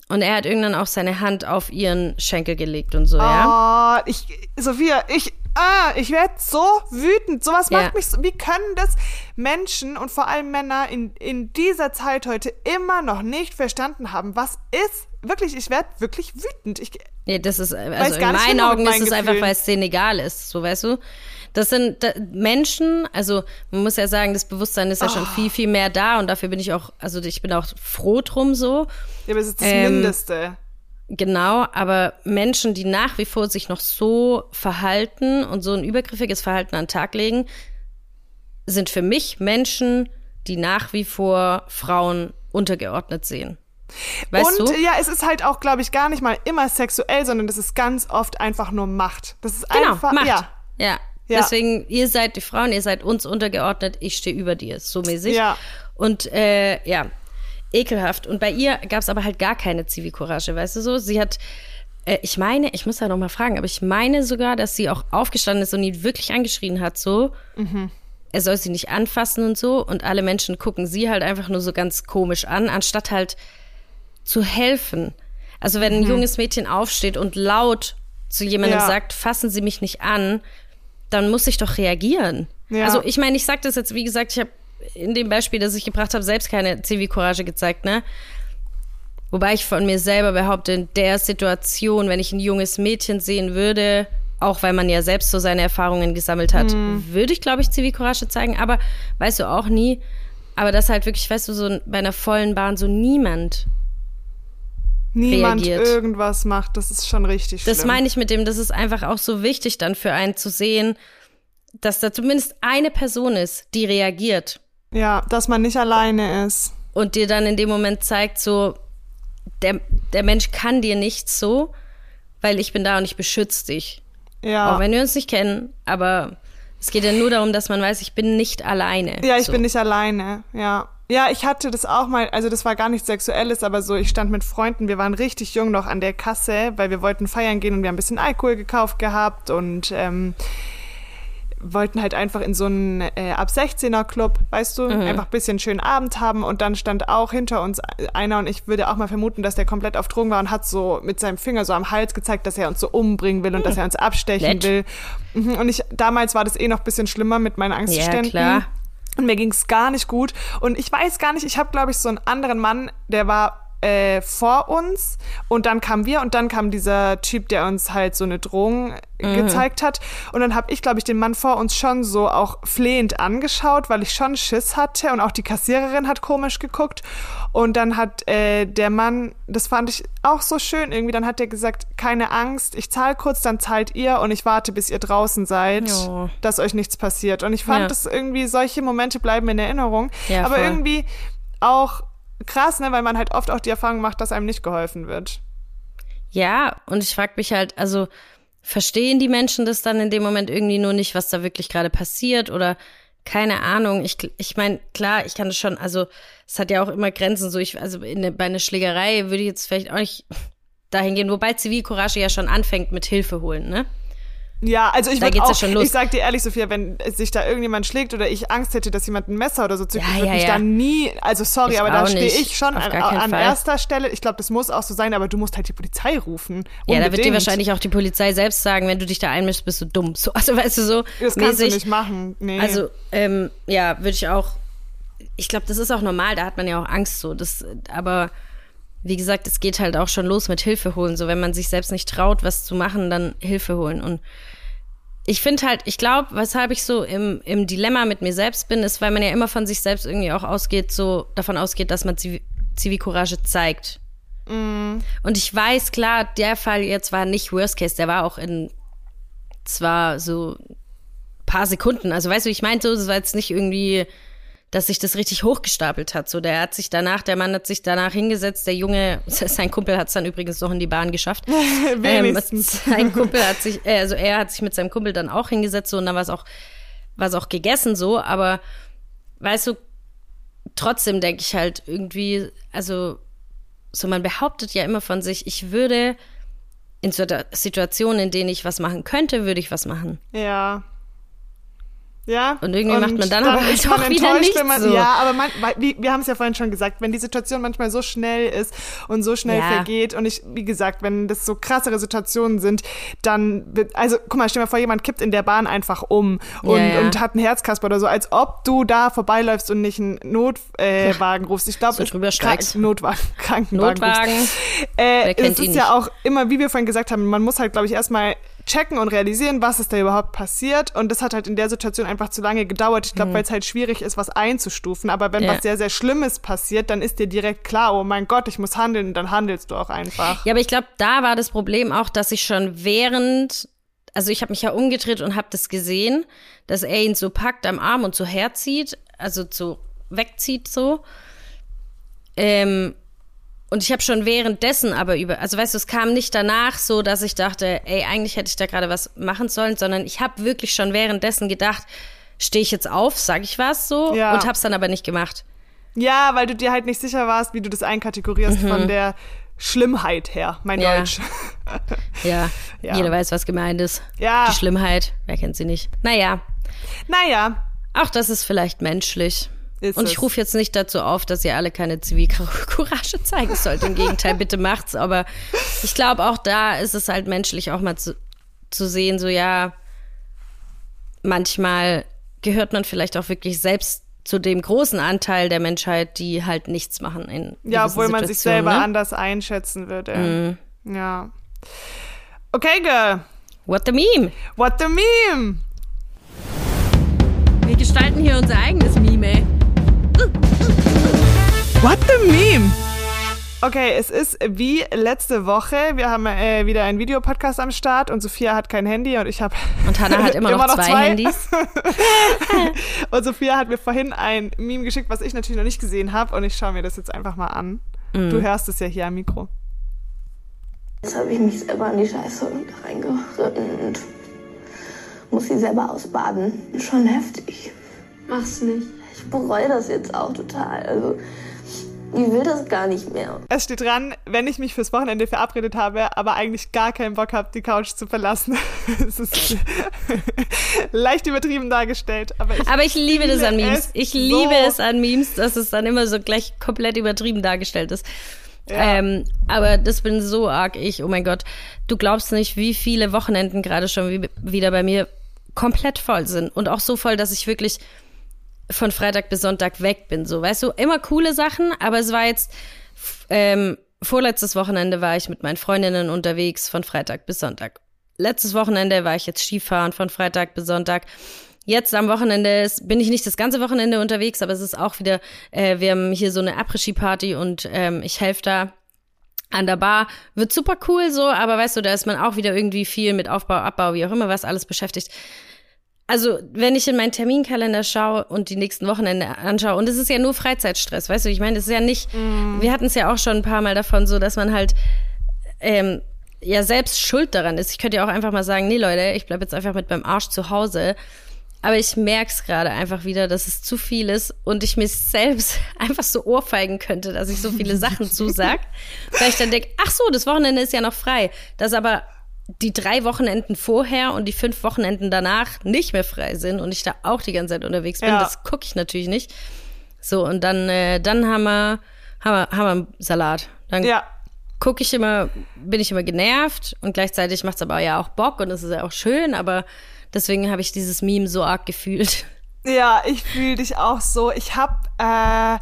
Und er hat irgendwann auch seine Hand auf ihren Schenkel gelegt und so, ja. Oh, ich, Sophia, ich, ah, ich werde so wütend. Sowas Ja. macht mich so, wie können das Menschen und vor allem Männer in, in dieser Zeit heute immer noch nicht verstanden haben? Was ist, wirklich, ich werde wirklich wütend. Ich, Nee, das ist, also in meinen Augen ist es einfach, weil es denen egal ist, so weißt du. Das sind da, Menschen, also man muss ja sagen, das Bewusstsein ist ja Oh. schon viel, viel mehr da und dafür bin ich auch, also ich bin auch froh drum so. ja, aber es ist das Ähm, Mindeste. Genau, aber Menschen, die nach wie vor sich noch so verhalten und so ein übergriffiges Verhalten an den Tag legen, sind für mich Menschen, die nach wie vor Frauen untergeordnet sehen. Weißt und du? ja, es ist halt auch, glaube ich, gar nicht mal immer sexuell, sondern das ist ganz oft einfach nur Macht. Das ist Genau, einfach, Macht. ja. ja. Ja. Deswegen, ihr seid die Frauen, ihr seid uns untergeordnet, ich stehe über dir, so mäßig. Ja. Und äh, ja, ekelhaft. Und bei ihr gab es aber halt gar keine Zivilcourage, weißt du so? Sie hat, äh, ich meine, ich muss da noch mal fragen, aber ich meine sogar, dass sie auch aufgestanden ist und ihn wirklich angeschrien hat, so. Er soll sie nicht anfassen und so. Und alle Menschen gucken sie halt einfach nur so ganz komisch an, anstatt halt zu helfen. Also wenn ein junges Mädchen aufsteht und laut zu jemandem Ja. sagt, fassen Sie mich nicht an, dann muss ich doch reagieren. Ja. Also ich meine, ich sage das jetzt, wie gesagt, ich habe in dem Beispiel, das ich gebracht habe, selbst keine Zivilcourage gezeigt, ne? Wobei ich von mir selber behaupte, in der Situation, wenn ich ein junges Mädchen sehen würde, auch weil man ja selbst so seine Erfahrungen gesammelt hat, würde ich, glaube ich, Zivilcourage zeigen. Aber weißt du auch nie. Aber das halt wirklich, weißt du, so bei einer vollen Bahn so niemand. Niemand reagiert. irgendwas macht, das ist schon richtig schlimm. Das meine ich mit dem, das ist einfach auch so wichtig dann für einen zu sehen, dass da zumindest eine Person ist, die reagiert Ja, dass man nicht alleine ist. und dir dann in dem Moment zeigt, so, der, der Mensch kann dir nichts so, weil ich bin da und ich beschütze dich. Ja. Auch wenn wir uns nicht kennen, aber es geht ja nur darum, dass man weiß, ich bin nicht alleine. Ja, ich so. bin nicht alleine, ja. Ja, ich hatte das auch mal, also das war gar nichts Sexuelles, aber so, ich stand mit Freunden, wir waren richtig jung noch an der Kasse, weil wir wollten feiern gehen und wir haben ein bisschen Alkohol gekauft gehabt und ähm, wollten halt einfach in so einen äh, ab 16er Club, weißt du, einfach ein bisschen schönen Abend haben und dann stand auch hinter uns einer und ich würde auch mal vermuten, dass der komplett auf Drogen war und hat so mit seinem Finger so am Hals gezeigt, dass er uns so umbringen will und dass er uns abstechen Nett. will. Mhm, Und ich, damals war das eh noch ein bisschen schlimmer mit meinen Ja, Angstständen. klar. Und mir ging's gar nicht gut. Und ich weiß gar nicht, ich habe, glaube ich, so einen anderen Mann, der war äh, vor uns und dann kamen wir und dann kam dieser Typ, der uns halt so eine Drohung gezeigt hat. Und dann habe ich, glaube ich, den Mann vor uns schon so auch flehend angeschaut, weil ich schon Schiss hatte und auch die Kassiererin hat komisch geguckt. Und dann hat äh, der Mann, das fand ich auch so schön irgendwie, dann hat er gesagt, keine Angst, ich zahle kurz, dann zahlt ihr und ich warte, bis ihr draußen seid, Jo. dass euch nichts passiert. Und ich fand Ja. das irgendwie, solche Momente bleiben in Erinnerung. Ja, aber voll. irgendwie auch krass, ne, weil man halt oft auch die Erfahrung macht, dass einem nicht geholfen wird. Ja, und ich frage mich halt, also verstehen die Menschen das dann in dem Moment irgendwie nur nicht, was da wirklich gerade passiert oder keine Ahnung. Ich, ich meine, klar, ich kann das schon, also es hat ja auch immer Grenzen. So, ich, also in, bei einer Schlägerei würde ich jetzt vielleicht auch nicht dahin gehen, wobei Zivilcourage ja schon anfängt mit Hilfe holen, ne? Ja, also ich würde ja auch, schon los. ich sag dir ehrlich, Sophia, wenn sich da irgendjemand schlägt oder ich Angst hätte, dass jemand ein Messer oder so zückt, Ja, ich würde ja, mich ja. da nie, also sorry, Ich aber da stehe ich schon an, an erster Stelle. Ich glaube, das muss auch so sein, aber du musst halt die Polizei rufen. Ja, da wird dir wahrscheinlich auch die Polizei selbst sagen, wenn du dich da einmischst, bist du dumm. So, also weißt du so Das kannst mäßig. du nicht machen. Nee. Also, ähm, ja, würde ich auch. Ich glaube, das ist auch normal, da hat man ja auch Angst so. Das, aber wie gesagt, es geht halt auch schon los mit Hilfe holen. So, wenn man sich selbst nicht traut, was zu machen, dann Hilfe holen. Und ich finde halt, ich glaube, weshalb ich so im, im Dilemma mit mir selbst bin, ist, weil man ja immer von sich selbst irgendwie auch ausgeht, so davon ausgeht, dass man Zivi Zivilcourage zeigt. Und ich weiß, klar, der Fall jetzt war nicht Worst Case, der war auch in zwar so paar Sekunden. Also weißt du, ich meinte so, das war jetzt nicht irgendwie, dass sich das richtig hochgestapelt hat. So, der hat sich danach, der Mann hat sich danach hingesetzt, der Junge, sein Kumpel hat es dann übrigens noch in die Bahn geschafft. ähm, Wenigstens. sein Kumpel hat sich, äh, also er hat sich mit seinem Kumpel dann auch hingesetzt so, und dann war es auch, war es auch gegessen so, aber weißt du, trotzdem denke ich halt irgendwie, also so man behauptet ja immer von sich, ich würde in so der Situation, in denen ich was machen könnte, würde ich was machen. Ja. Ja. Und irgendwie macht man dann aber halt auch wieder nicht man, so. Ja, aber man, wie, wir haben es ja vorhin schon gesagt, wenn die Situation manchmal so schnell ist und so schnell Ja. vergeht und ich, wie gesagt, wenn das so krassere Situationen sind, dann wird, also guck mal, stell dir mal vor, jemand kippt in der Bahn einfach um und, Ja, ja. und hat einen Herzkasper oder so, als ob du da vorbeiläufst und nicht einen Notwagen äh, rufst. Ich glaube, So drüber steigst. Notwagen, Krankenwagen. Notwagen. Rufst. Äh, es ist ja auch immer, wie wir vorhin gesagt haben, man muss halt, glaube ich, erstmal checken und realisieren, was ist da überhaupt passiert. Und das hat halt in der Situation einfach zu lange gedauert. Ich glaube, weil es halt schwierig ist, was einzustufen. Aber wenn Mhm. Ja. was sehr, sehr Schlimmes passiert, dann ist dir direkt klar, oh mein Gott, ich muss handeln. Und dann handelst du auch einfach. Ja, aber ich glaube, da war das Problem auch, dass ich schon während, also ich habe mich ja umgedreht und habe das gesehen, dass er ihn so packt am Arm und so herzieht, also so wegzieht so. Ähm, und ich habe schon währenddessen aber über, also weißt du, es kam nicht danach so, dass ich dachte, ey, eigentlich hätte ich da gerade was machen sollen, sondern ich habe wirklich schon währenddessen gedacht, stehe ich jetzt auf, sage ich was so Ja. und hab's dann aber nicht gemacht. Ja, weil du dir halt nicht sicher warst, wie du das einkategorierst von der Schlimmheit her, mein Mhm. Ja. Deutsch. Ja, Ja. jeder weiß, was gemeint ist. Ja. Die Schlimmheit, wer kennt sie nicht? Naja, naja, auch das ist vielleicht menschlich. Ist Und es. ich rufe jetzt nicht dazu auf, dass ihr alle keine Zivilcourage zeigen sollt. Im Gegenteil, bitte macht's. Aber ich glaube, auch da ist es halt menschlich, auch mal zu, zu sehen, so ja, manchmal gehört man vielleicht auch wirklich selbst zu dem großen Anteil der Menschheit, die halt nichts machen in ja, obwohl man sich selber ne? anders einschätzen würde. Mhm. Ja. Okay, girl. What the meme? What the meme? Wir gestalten hier unser eigenes Meme, ey. What the meme? Okay, es ist wie letzte Woche. Wir haben äh, wieder einen Videopodcast am Start und Sophia hat kein Handy und ich habe. Und Hannah hat immer, noch, zwei, Handys. Und Sophia hat mir vorhin ein Meme geschickt, was ich natürlich noch nicht gesehen habe und ich schaue mir das jetzt einfach mal an. Mhm. Du hörst es ja hier am Mikro. Jetzt habe ich mich selber in die Scheiße reingeritten und muss sie selber ausbaden. Schon heftig. Mach's nicht. Ich bereue das jetzt auch total. Also, ich will das gar nicht mehr. Es steht dran, wenn ich mich fürs Wochenende verabredet habe, aber eigentlich gar keinen Bock habe, die Couch zu verlassen. es ist leicht übertrieben dargestellt, aber ich, Aber ich liebe das an Memes. es Ich so. liebe es an Memes, dass es dann immer so gleich komplett übertrieben dargestellt ist. Ja. Ähm, aber das bin so arg ich. Oh mein Gott. Du glaubst nicht, wie viele Wochenenden gerade schon wie, wieder bei mir komplett voll sind. Und auch so voll, dass ich wirklich von Freitag bis Sonntag weg bin. So, weißt du, immer coole Sachen, aber es war jetzt, ähm, vorletztes Wochenende war ich mit meinen Freundinnen unterwegs von Freitag bis Sonntag. Letztes Wochenende war ich jetzt Skifahren von Freitag bis Sonntag. Jetzt am Wochenende ist, bin ich nicht das ganze Wochenende unterwegs, aber es ist auch wieder, äh, wir haben hier so eine Après-Ski-Party und ähm, ich helfe da an der Bar. Wird super cool so, aber weißt du, da ist man auch wieder irgendwie viel mit Aufbau, Abbau, wie auch immer, was alles beschäftigt. Also, wenn ich in meinen Terminkalender schaue und die nächsten Wochenende anschaue, und es ist ja nur Freizeitstress, weißt du, ich meine, das ist ja nicht, wir hatten es ja auch schon ein paar Mal davon, so dass man halt ähm, ja selbst schuld daran ist. Ich könnte ja auch einfach mal sagen, nee Leute, ich bleib jetzt einfach mit meinem Arsch zu Hause. Aber ich merk's gerade einfach wieder, dass es zu viel ist und ich mir selbst einfach so ohrfeigen könnte, dass ich so viele Sachen zusag. Weil ich dann denke, ach so, das Wochenende ist ja noch frei. Das aber die drei Wochenenden vorher und die fünf Wochenenden danach nicht mehr frei sind und ich da auch die ganze Zeit unterwegs bin, Ja. das gucke ich natürlich nicht. So, und dann, äh, dann haben wir, haben wir, haben wir einen Salat. Dann Ja. gucke ich immer, bin ich immer genervt und gleichzeitig macht es aber ja auch Bock und es ist ja auch schön, aber deswegen habe ich dieses Meme so arg gefühlt. Ja, ich fühle dich auch so. Ich hab äh,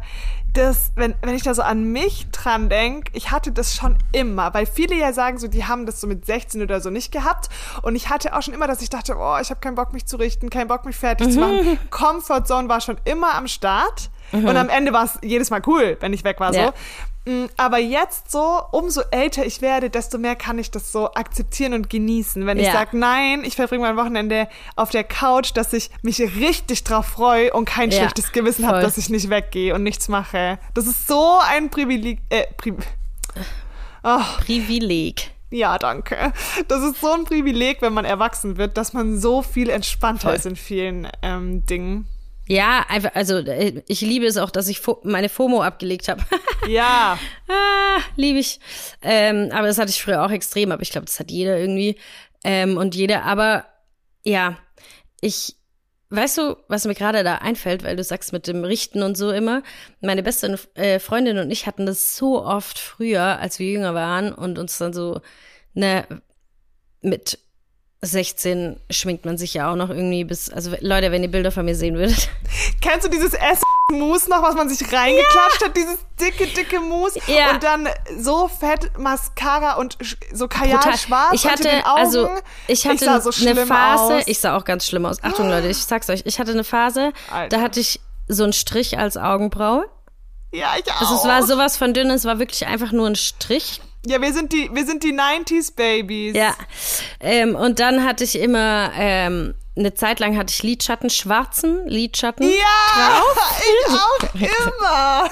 das, wenn, wenn ich da so an mich dran denk, ich hatte das schon immer, weil viele ja sagen so, die haben das so mit 16 oder so nicht gehabt. Und ich hatte auch schon immer, dass ich dachte, oh, ich habe keinen Bock, mich zu richten, keinen Bock, mich fertig zu machen. Comfort Zone war schon immer am Start. Und am Ende war es jedes Mal cool, wenn ich weg war Ja. so. Mm, Aber jetzt so, umso älter ich werde, desto mehr kann ich das so akzeptieren und genießen. Wenn ich Ja. sage, nein, ich verbringe mein Wochenende auf der Couch, dass ich mich richtig drauf freue und kein Ja, schlechtes Gewissen habe, dass ich nicht weggehe und nichts mache. Das ist so ein Privileg. Äh, Pri Privileg. ja, danke. Das ist so ein Privileg, wenn man erwachsen wird, dass man so viel entspannter Voll. ist in vielen ähm, Dingen. Ja, einfach, also äh, ich liebe es auch, dass ich meine FOMO abgelegt habe. Ja, ah, liebe ich. Ähm, aber das hatte ich früher auch extrem, aber ich glaube, das hat jeder irgendwie. Ähm, und jeder, aber ja, ich, weißt du, was mir gerade da einfällt, weil du sagst mit dem Richten und so immer, meine beste äh, Freundin und ich hatten das so oft früher, als wir jünger waren und uns dann so, ne, mit 16 schminkt man sich ja auch noch irgendwie bis, also Leute, wenn ihr Bilder von mir sehen würdet. Kennst du dieses Ess-Mousse noch, was man sich reingeklatscht hat? Dieses dicke, dicke Mousse. Ja. Und dann so fett Mascara und so Kajal Total. schwarz Ich hatte, den Augen. also, ich hatte sah so eine Phase, aus. ich sah auch ganz schlimm aus. Achtung, Leute, ich sag's euch, ich hatte eine Phase, Alter. da hatte ich so einen Strich als Augenbraue. ja, ich auch. Also es war sowas von dünn, es war wirklich einfach nur ein Strich. Ja, wir sind die, wir sind die 90s Babies. Ja. Ähm, und dann hatte ich immer, ähm, eine Zeit lang hatte ich Lidschatten, schwarzen Lidschatten. Ja, ich auch immer.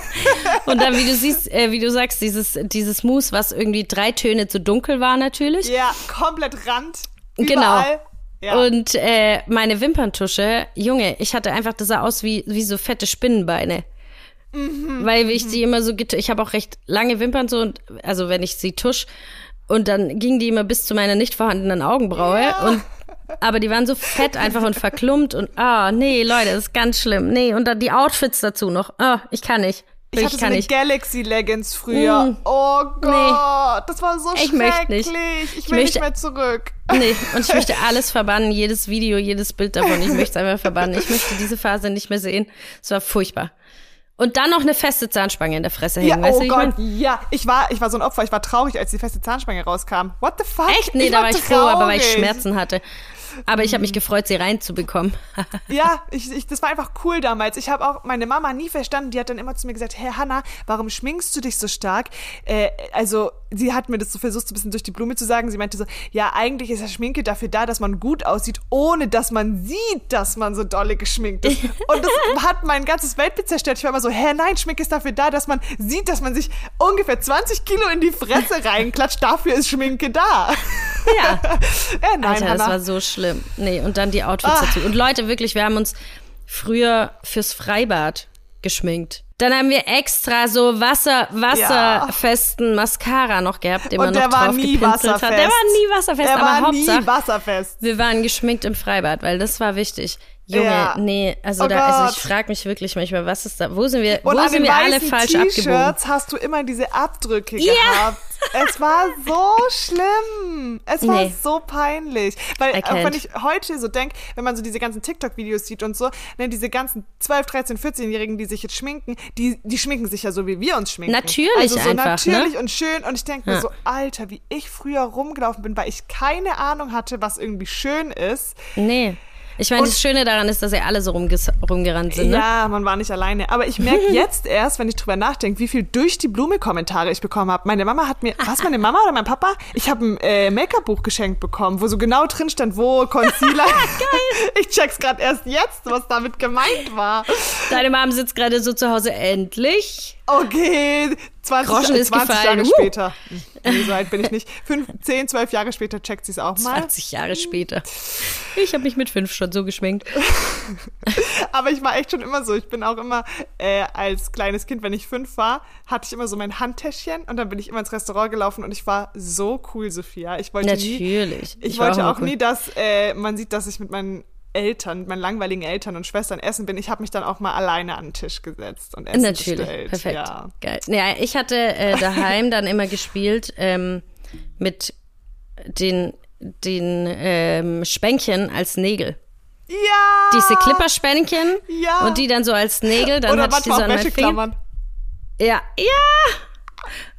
Und dann, wie du siehst, äh, wie du sagst, dieses, dieses Mousse, was irgendwie drei Töne zu dunkel war natürlich. Ja, komplett Rand. Genau. Überall. Ja. Und äh, meine Wimperntusche, Junge, ich hatte einfach, das sah aus wie, wie so fette Spinnenbeine. Mhm. Weil ich sie immer so, ich habe auch recht lange Wimpern so, und, also wenn ich sie tusch. Und dann ging die immer bis zu meiner nicht vorhandenen Augenbraue. Und, aber die waren so fett einfach und verklumpt und, ah, nee, Leute, das ist ganz schlimm. Nee, und dann die Outfits dazu noch. Ah, ich kann nicht. ich hatte so kann nicht. Galaxy Leggings früher. Mm. Oh Gott, das war so Ich schrecklich. möchte nicht. Ich Ich will möchte- nicht mehr zurück. Nee, und ich möchte alles verbannen, jedes Video, jedes Bild davon. Ich möchte es einfach verbannen. Ich möchte diese Phase nicht mehr sehen. Es war furchtbar. Und dann noch eine feste Zahnspange in der Fresse hängen, Ja, oh du, wie ich Gott, mein? ja. Ich war, ich war so ein Opfer. Ich war traurig, als die feste Zahnspange rauskam. What the fuck? Echt? Nee, ich da war ich froh, aber weil ich. Schmerzen hatte. Aber ich habe mich gefreut, sie reinzubekommen. Ja, ich, ich, das war einfach cool damals. Ich habe auch meine Mama nie verstanden. Die hat dann immer zu mir gesagt, Herr Hanna, warum schminkst du dich so stark? Äh, also sie hat mir das so versucht, so ein bisschen durch die Blume zu sagen. Sie meinte so, ja, eigentlich ist ja Schminke dafür da, dass man gut aussieht, ohne dass man sieht, dass man so dolle geschminkt ist. Und das hat mein ganzes Weltbild zerstört. Ich war immer so, hä, nein, Schminke ist dafür da, dass man sieht, dass man sich ungefähr 20 Kilo in die Fresse reinklatscht. Dafür ist Schminke da. Ja. äh, nein, Alter, das Hanna. war so schlimm. Nee, und dann die Outfits Ah. dazu. Und Leute, wirklich, wir haben uns früher fürs Freibad geschminkt. Dann haben wir extra so Wasser, wasserfesten Mascara noch gehabt, den man noch der war drauf nie gepinselt wasserfest. hat. Der war nie wasserfest, Er aber war Hauptsache, nie wasserfest. wir waren geschminkt im Freibad, weil das war wichtig. Junge, Ja. nee, also Oh da, also ich frage mich wirklich manchmal, was ist da, wo sind wir, Und wo sind wir alle falsch abgebogen? T-Shirts hast du immer diese Abdrücke Ja. gehabt. Es war so schlimm. Es war Nee. so peinlich. Weil auch wenn can't. ich heute so denke, wenn man so diese ganzen TikTok-Videos sieht und so, ne, diese ganzen 12, 13, 14-Jährigen, die sich jetzt schminken, die, die schminken sich ja so, wie wir uns schminken. Natürlich also so einfach, ne? natürlich und schön. Und ich denke mir Ja. so, Alter, wie ich früher rumgelaufen bin, weil ich keine Ahnung hatte, was irgendwie schön ist. Nee. Ich meine, das Schöne daran ist, dass ja alle so rumges rumgerannt sind, ne? Ja, man war nicht alleine. Aber ich merke jetzt erst, wenn ich drüber nachdenke, wie viel durch die Blume Kommentare ich bekommen habe. Meine Mama hat mir, was meine Mama oder mein Papa? Ich habe ein äh, Make-up-Buch geschenkt bekommen, wo so genau drin stand, wo Concealer. Geil. Ich check's gerade erst jetzt, was damit gemeint war. Deine Mom sitzt gerade so zu Hause, endlich. Okay, 20, Groschen ist 20 gefallen. Jahre Uh. später. Nee, so alt bin ich nicht. Fünf, 10, 12 Jahre später checkt sie es auch mal. 20 Jahre später. Ich habe mich mit fünf schon so geschminkt. Aber ich war echt schon immer so. Ich bin auch immer äh, als kleines Kind, wenn ich fünf war, hatte ich immer so mein Handtäschchen und dann bin ich immer ins Restaurant gelaufen und ich war so cool, Sophia. Ich wollte nie, Natürlich. ich, war wollte immer auch nie, dass äh, man sieht, dass ich mit meinen Eltern, mit meinen langweiligen Eltern und Schwestern essen bin. Ich habe mich dann auch mal alleine an den Tisch gesetzt und Essen Natürlich, bestellt. perfekt. Ja. Geil. Ja, ich hatte äh, daheim dann immer gespielt ähm, mit den, den ähm, Spänkchen als Nägel. Ja! Diese Clipperspänkchen Ja. und die dann so als Nägel, dann Oder hatte ich die so an meinen Fingern. Ja, ja.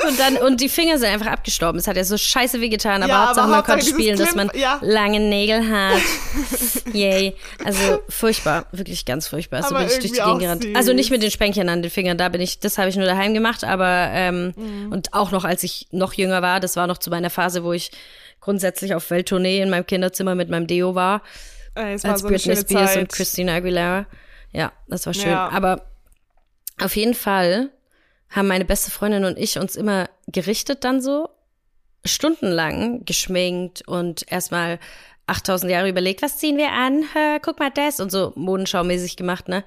Und dann, und die Finger sind einfach abgestorben. Es hat ja so scheiße wehgetan, aber Ja, aber Hauptsache man Hauptsache konnte spielen, dass man ja. lange Nägel hat. Yay. Also furchtbar, wirklich ganz furchtbar. So Aber bin ich durch die Gegend gerannt. süß. Also nicht mit den Spänkchen an den Fingern, da bin ich, das habe ich nur daheim gemacht, aber ähm, Mhm. und auch noch, als ich noch jünger war, das war noch zu meiner Phase, wo ich grundsätzlich auf Welttournee in meinem Kinderzimmer mit meinem Deo war Ey, war als so Britney Spears Zeit. und Christina Aguilera. Ja, das war schön. Ja. Aber auf jeden Fall haben meine beste Freundin und ich uns immer gerichtet dann so stundenlang geschminkt und erstmal 8000 Jahre überlegt, was ziehen wir an? Hä, guck mal das und so modenschaumäßig gemacht, ne?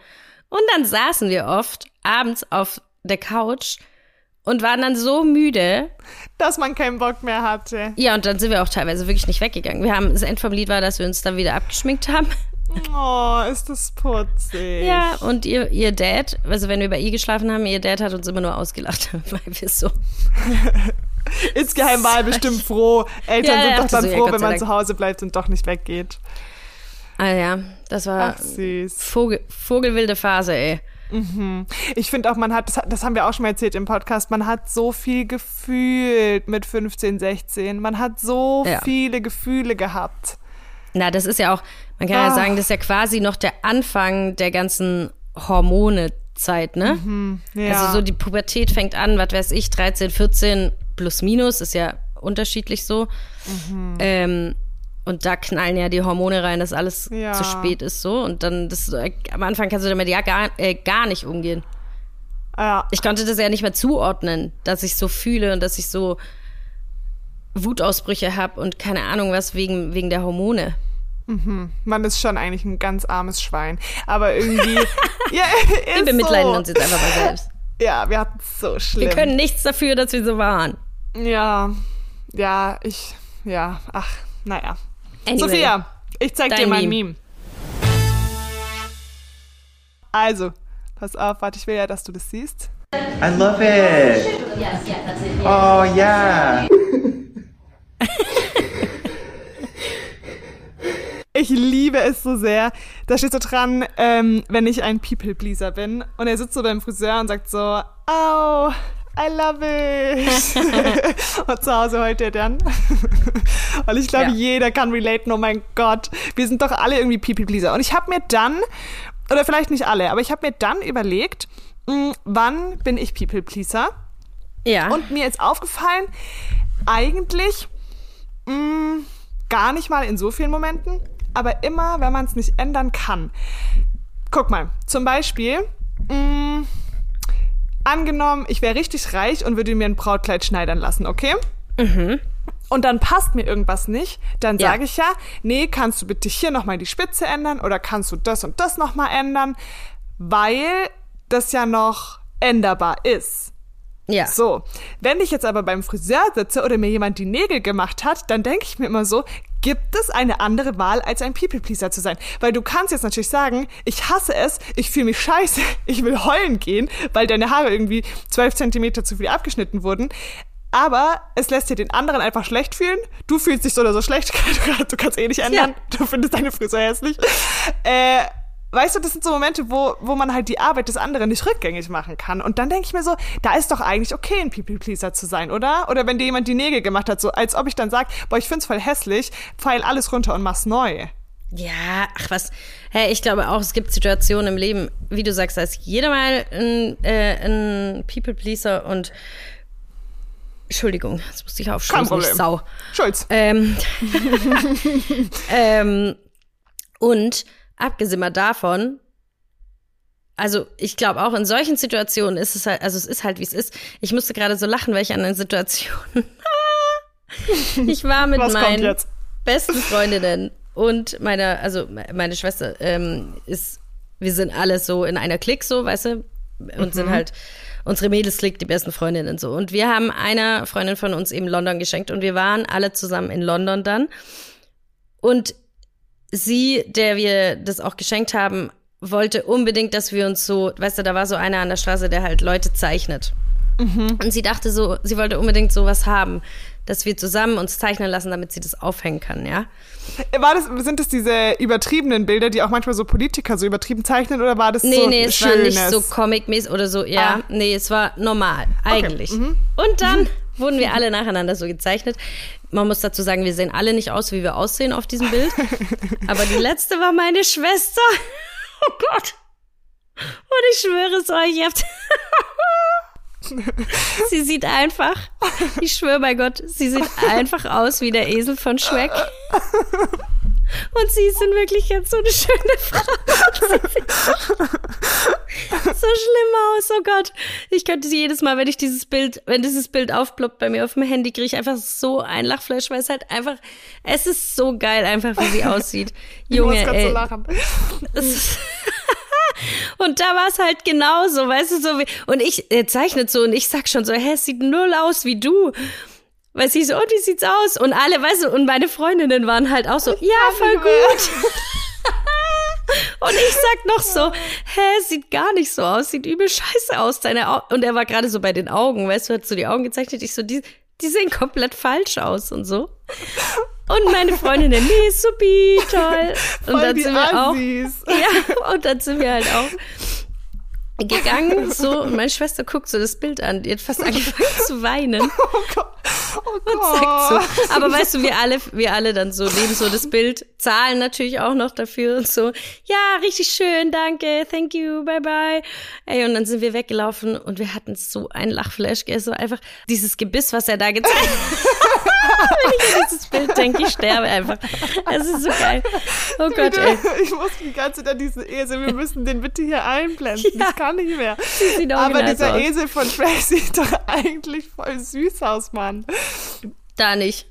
Und dann saßen wir oft abends auf der Couch und waren dann so müde, dass man keinen Bock mehr hatte. ja, und dann sind wir auch teilweise wirklich nicht weggegangen. Wir haben, das End vom Lied war, dass wir uns dann wieder abgeschminkt haben. Oh, ist das putzig. Ja, und ihr, ihr Dad, also wenn wir bei ihr geschlafen haben, ihr Dad hat uns immer nur ausgelacht, weil wir so. Insgeheim war er bestimmt froh. Eltern Ja, sind doch dann so, ja, froh, Gott wenn man zu Hause bleibt und doch nicht weggeht. Ah ja, das war Ach, süß. Vogel, vogelwilde Phase, ey. Ich finde auch, man hat, das, das haben wir auch schon mal erzählt im Podcast, man hat so viel gefühlt mit 15, 16. Man hat so Ja. viele Gefühle gehabt. Na, das ist ja auch, man kann ja Ah. sagen, das ist ja quasi noch der Anfang der ganzen Hormonezeit, ne? Ja. Also so die Pubertät fängt an, was weiß ich, 13, 14 plus minus, ist ja unterschiedlich so. Mhm. Ähm, und da knallen ja die Hormone rein, dass alles Ja. zu spät ist so. Und dann, das, äh, am Anfang kannst du damit ja gar, äh, gar nicht umgehen. ja. Ich konnte das ja nicht mehr zuordnen, dass ich so fühle und dass ich so Wutausbrüche habe und keine Ahnung was wegen, wegen der Hormone. Man ist schon eigentlich ein ganz armes Schwein. Aber irgendwie. ja, Wir bemitleiden so. uns jetzt einfach mal selbst. Ja, wir hatten es so schlimm. Wir können nichts dafür, dass wir so waren. Ja, ja, ich. Ja, ach, naja. Anyway. Sophia, ich zeig dir mein Meme. Meme. Also, pass auf, warte, ich will ja, dass du das siehst. I love it. Oh yeah. Ich liebe es so sehr. Da steht so dran, ähm, wenn ich ein People-Pleaser bin. Und er sitzt so beim Friseur und sagt so, au, I love it. und zu Hause heute er dann. und ich glaube, Ja. jeder kann relaten, oh mein Gott. Wir sind doch alle irgendwie People-Pleaser. Und ich habe mir dann, oder vielleicht nicht alle, aber ich habe mir dann überlegt, mh, wann bin ich People-Pleaser? Ja. Und mir ist aufgefallen, eigentlich mh, gar nicht mal in so vielen Momenten, aber immer, wenn man es nicht ändern kann. Guck mal, zum Beispiel, mh, angenommen, ich wäre richtig reich und würde mir ein Brautkleid schneidern lassen, okay? Und dann passt mir irgendwas nicht, dann Ja. sage ich ja, nee, kannst du bitte hier nochmal die Spitze ändern oder kannst du das und das nochmal ändern, weil das ja noch änderbar ist. ja. So, wenn ich jetzt aber beim Friseur sitze oder mir jemand die Nägel gemacht hat, dann denke ich mir immer so, gibt es eine andere Wahl, als ein People-Pleaser zu sein? Weil du kannst jetzt natürlich sagen, ich hasse es, ich fühle mich scheiße, ich will heulen gehen, weil deine Haare irgendwie 12 Zentimeter zu viel abgeschnitten wurden. Aber es lässt dir den anderen einfach schlecht fühlen. Du fühlst dich so oder so schlecht. Du, du kannst eh nicht ändern. Du findest deine Friseur hässlich. Äh, weißt du, das sind so Momente, wo, wo man halt die Arbeit des anderen nicht rückgängig machen kann. Und dann denke ich mir so, da ist doch eigentlich okay, ein People-Pleaser zu sein, oder? Oder wenn dir jemand die Nägel gemacht hat, so als ob ich dann sag, boah, ich find's voll hässlich, pfeil alles runter und mach's neu. Ja, ach was. Hey, ich glaube auch, es gibt Situationen im Leben, wie du sagst, da ist jeder mal ein, äh, ein People-Pleaser und Entschuldigung, jetzt musste ich Kein ich Problem. Sau. Schulz. Ähm, ähm, und abgesehen mal davon, also ich glaube auch in solchen Situationen ist es halt, also es ist halt wie es ist. Ich musste gerade so lachen, weil ich an einer Situation. ich war mit Was meinen besten Freundinnen und meiner, also meine Schwester ähm, ist, wir sind alle so in einer Clique so, weißt du, und sind halt unsere Mädels Clique, die besten Freundinnen so. Und wir haben einer Freundin von uns eben London geschenkt und wir waren alle zusammen in London dann. Und sie, der wir das auch geschenkt haben, wollte unbedingt, dass wir uns so, weißt du, da war so einer an der Straße, der halt Leute zeichnet. Und sie dachte so, sie wollte unbedingt sowas haben, dass wir zusammen uns zeichnen lassen, damit sie das aufhängen kann, ja. War das, sind das diese übertriebenen Bilder, die auch manchmal so Politiker so übertrieben zeichnen oder war das Nee, so nee, es war schönes? nicht so comic-mäßig oder so, ja. Ah. Nee, es war normal, eigentlich. Und dann wurden wir alle nacheinander so gezeichnet. Man muss dazu sagen, wir sehen alle nicht aus, wie wir aussehen auf diesem Bild. Aber die letzte war meine Schwester. Oh Gott. Und ich schwöre es euch, ihr habt. sie sieht einfach, ich schwöre bei Gott, sie sieht einfach aus wie der Esel von Shrek. Und sie ist in Wirklichkeit so eine schöne Frau. So schlimm aus, oh Gott. Ich könnte sie jedes Mal, wenn ich dieses Bild, wenn dieses Bild aufploppt bei mir auf dem Handy, kriege ich einfach so ein Lachfleisch, weil es halt einfach, es ist so geil einfach, wie sie aussieht. ich muss Junge, ey. so lachen. Und da war es halt genauso, weißt du, so wie, und ich er zeichnet so und ich sag schon so, hä, es sieht null aus wie du. Weil sie so, und wie sieht's aus? Und alle, weißt du, und meine Freundinnen waren halt auch so, ja, voll gut. Und ich sag noch so, hä, sieht gar nicht so aus, sieht übel scheiße aus, deine Au Und er war gerade so bei den Augen, weißt du, hat so die Augen gezeichnet, ich so, die, die sehen komplett falsch aus und so. Und meine Freundinnen, nee, supi, toll. Und Voll dann sind wir auch, ja, und dann sind wir halt auch gegangen, so, und meine Schwester guckt so das Bild an, die hat fast angefangen zu weinen Oh Gott. Oh und Gott. sagt so, aber weißt du, wir alle, wir alle dann so nehmen so das Bild, zahlen natürlich auch noch dafür und so, ja, richtig schön, danke, thank you, bye bye. Ey, und dann sind wir weggelaufen und wir hatten so ein Lachflash, so einfach dieses Gebiss, was er da gezeigt hat. Wenn ich an dieses Bild denke, ich sterbe einfach. Es ist so geil. Oh Gott, ey. Ich muss die ganze Zeit an diesen Esel, wir müssen den bitte hier einblenden. Ja. Ich kann nicht mehr. Aber dieser aus. Esel von Shrek sieht doch eigentlich voll süß aus, Mann. Da nicht.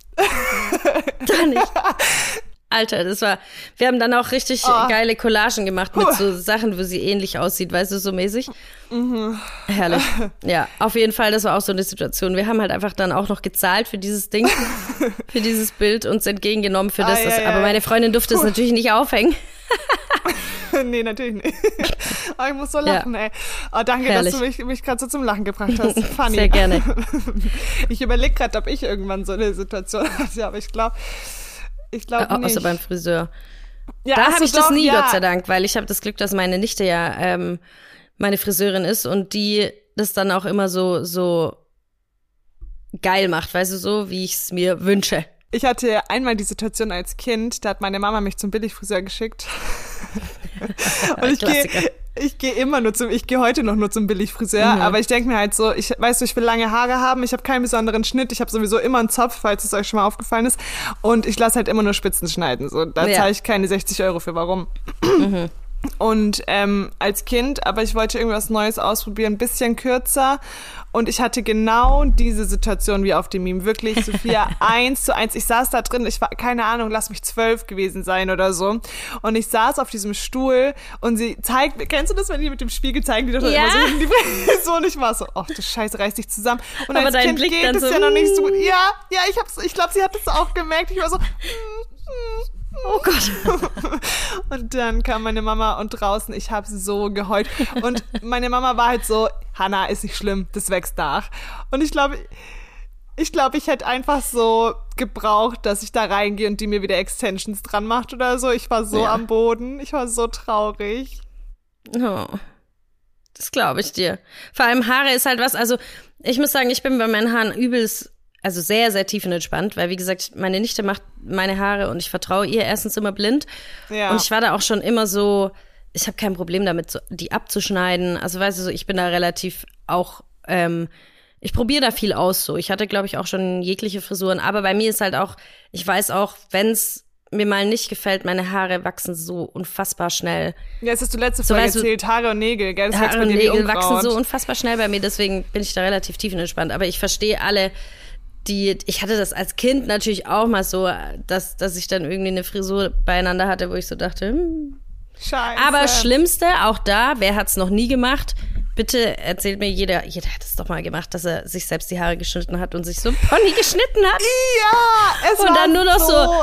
Da nicht. Alter, das war. Wir haben dann auch richtig Oh. geile Collagen gemacht mit so Sachen, wo sie ähnlich aussieht, weißt du, so mäßig. Mhm. Herrlich. Ja, auf jeden Fall, das war auch so eine Situation. Wir haben halt einfach dann auch noch gezahlt für dieses Ding, für dieses Bild, uns entgegengenommen für das. Ei, das ei, aber ei. meine Freundin durfte es natürlich nicht aufhängen. nee, natürlich nicht. Aber ich muss so lachen, ey. Oh, danke, Herrlich. dass du mich, mich gerade so zum Lachen gebracht hast. Funny. Sehr gerne. Ich überlege gerade, ob ich irgendwann so eine Situation hatte, aber ich glaube, ich glaube nicht. Außer beim Friseur. ja, Da habe ich das doch, nie, ja. Gott sei Dank, weil ich habe das Glück, dass meine Nichte ja ähm, meine Friseurin ist und die das dann auch immer so so geil macht, weißt du, so wie ich es mir wünsche. Ich hatte einmal die Situation als Kind, da hat meine Mama mich zum Billigfriseur geschickt. Und ich gehe ich gehe immer nur zum, ich gehe heute noch nur zum Billigfriseur, Mhm. aber ich denke mir halt so, ich weißt du, ich will lange Haare haben, ich habe keinen besonderen Schnitt, ich habe sowieso immer einen Zopf, falls es euch schon mal aufgefallen ist, und ich lasse halt immer nur Spitzen schneiden. So, da Ja. zahle ich keine 60 Euro für. Warum? Und ähm, als Kind, aber ich wollte irgendwas Neues ausprobieren, ein bisschen kürzer. Und ich hatte genau diese Situation wie auf dem Meme. Wirklich, Sophia, eins zu eins. Ich saß da drin, ich war, keine Ahnung, lass mich zwölf gewesen sein oder so. Und ich saß auf diesem Stuhl und sie zeigt mir, kennst du das, wenn die mit dem Spiegel zeigen, die doch Ja. immer so hinten die und ich war so, ach du Scheiße, reiß dich zusammen. Und Aber als dein Kind Blick geht es so, ja noch nicht so gut. mm. Ja, ja, ich hab's, ich glaube, sie hat es auch gemerkt. Ich war so, mm, mm, Oh Gott. und dann kam meine Mama und draußen, ich habe so geheult. Und meine Mama war halt so, Hanna, ist nicht schlimm, das wächst nach. Und ich glaube, ich glaube, ich hätte einfach so gebraucht, dass ich da reingehe und die mir wieder Extensions dran macht oder so. Ich war so Ja. am Boden, ich war so traurig. Oh. Das glaube ich dir. Vor allem Haare ist halt was, also ich muss sagen, ich bin bei meinen Haaren übelst, also sehr, sehr tiefenentspannt, weil wie gesagt, meine Nichte macht meine Haare und ich vertraue ihr erstens immer blind. Ja. Und ich war da auch schon immer so, ich habe kein Problem damit, so, die abzuschneiden. Also weißt du, so, ich bin da relativ auch, ähm, ich probiere da viel aus so. Ich hatte, glaube ich, auch schon jegliche Frisuren, aber bei mir ist halt auch, ich weiß auch, wenn's mir mal nicht gefällt, meine Haare wachsen so unfassbar schnell. Ja, es ist die letzte So, Folge du, erzählt, Haare und Nägel, gell? Das Haare und Nägel wachsen so unfassbar schnell bei mir, deswegen bin ich da relativ tiefenentspannt. Aber ich verstehe alle, die, ich hatte das als Kind natürlich auch mal so, dass, dass ich dann irgendwie eine Frisur beieinander hatte, wo ich so dachte, hm. Scheiße. Aber Schlimmste, auch da, wer hat's noch nie gemacht? Bitte erzählt mir jeder, jeder hat es doch mal gemacht, dass er sich selbst die Haare geschnitten hat und sich so ein Pony geschnitten hat. Ja, es Und war dann nur noch so. so-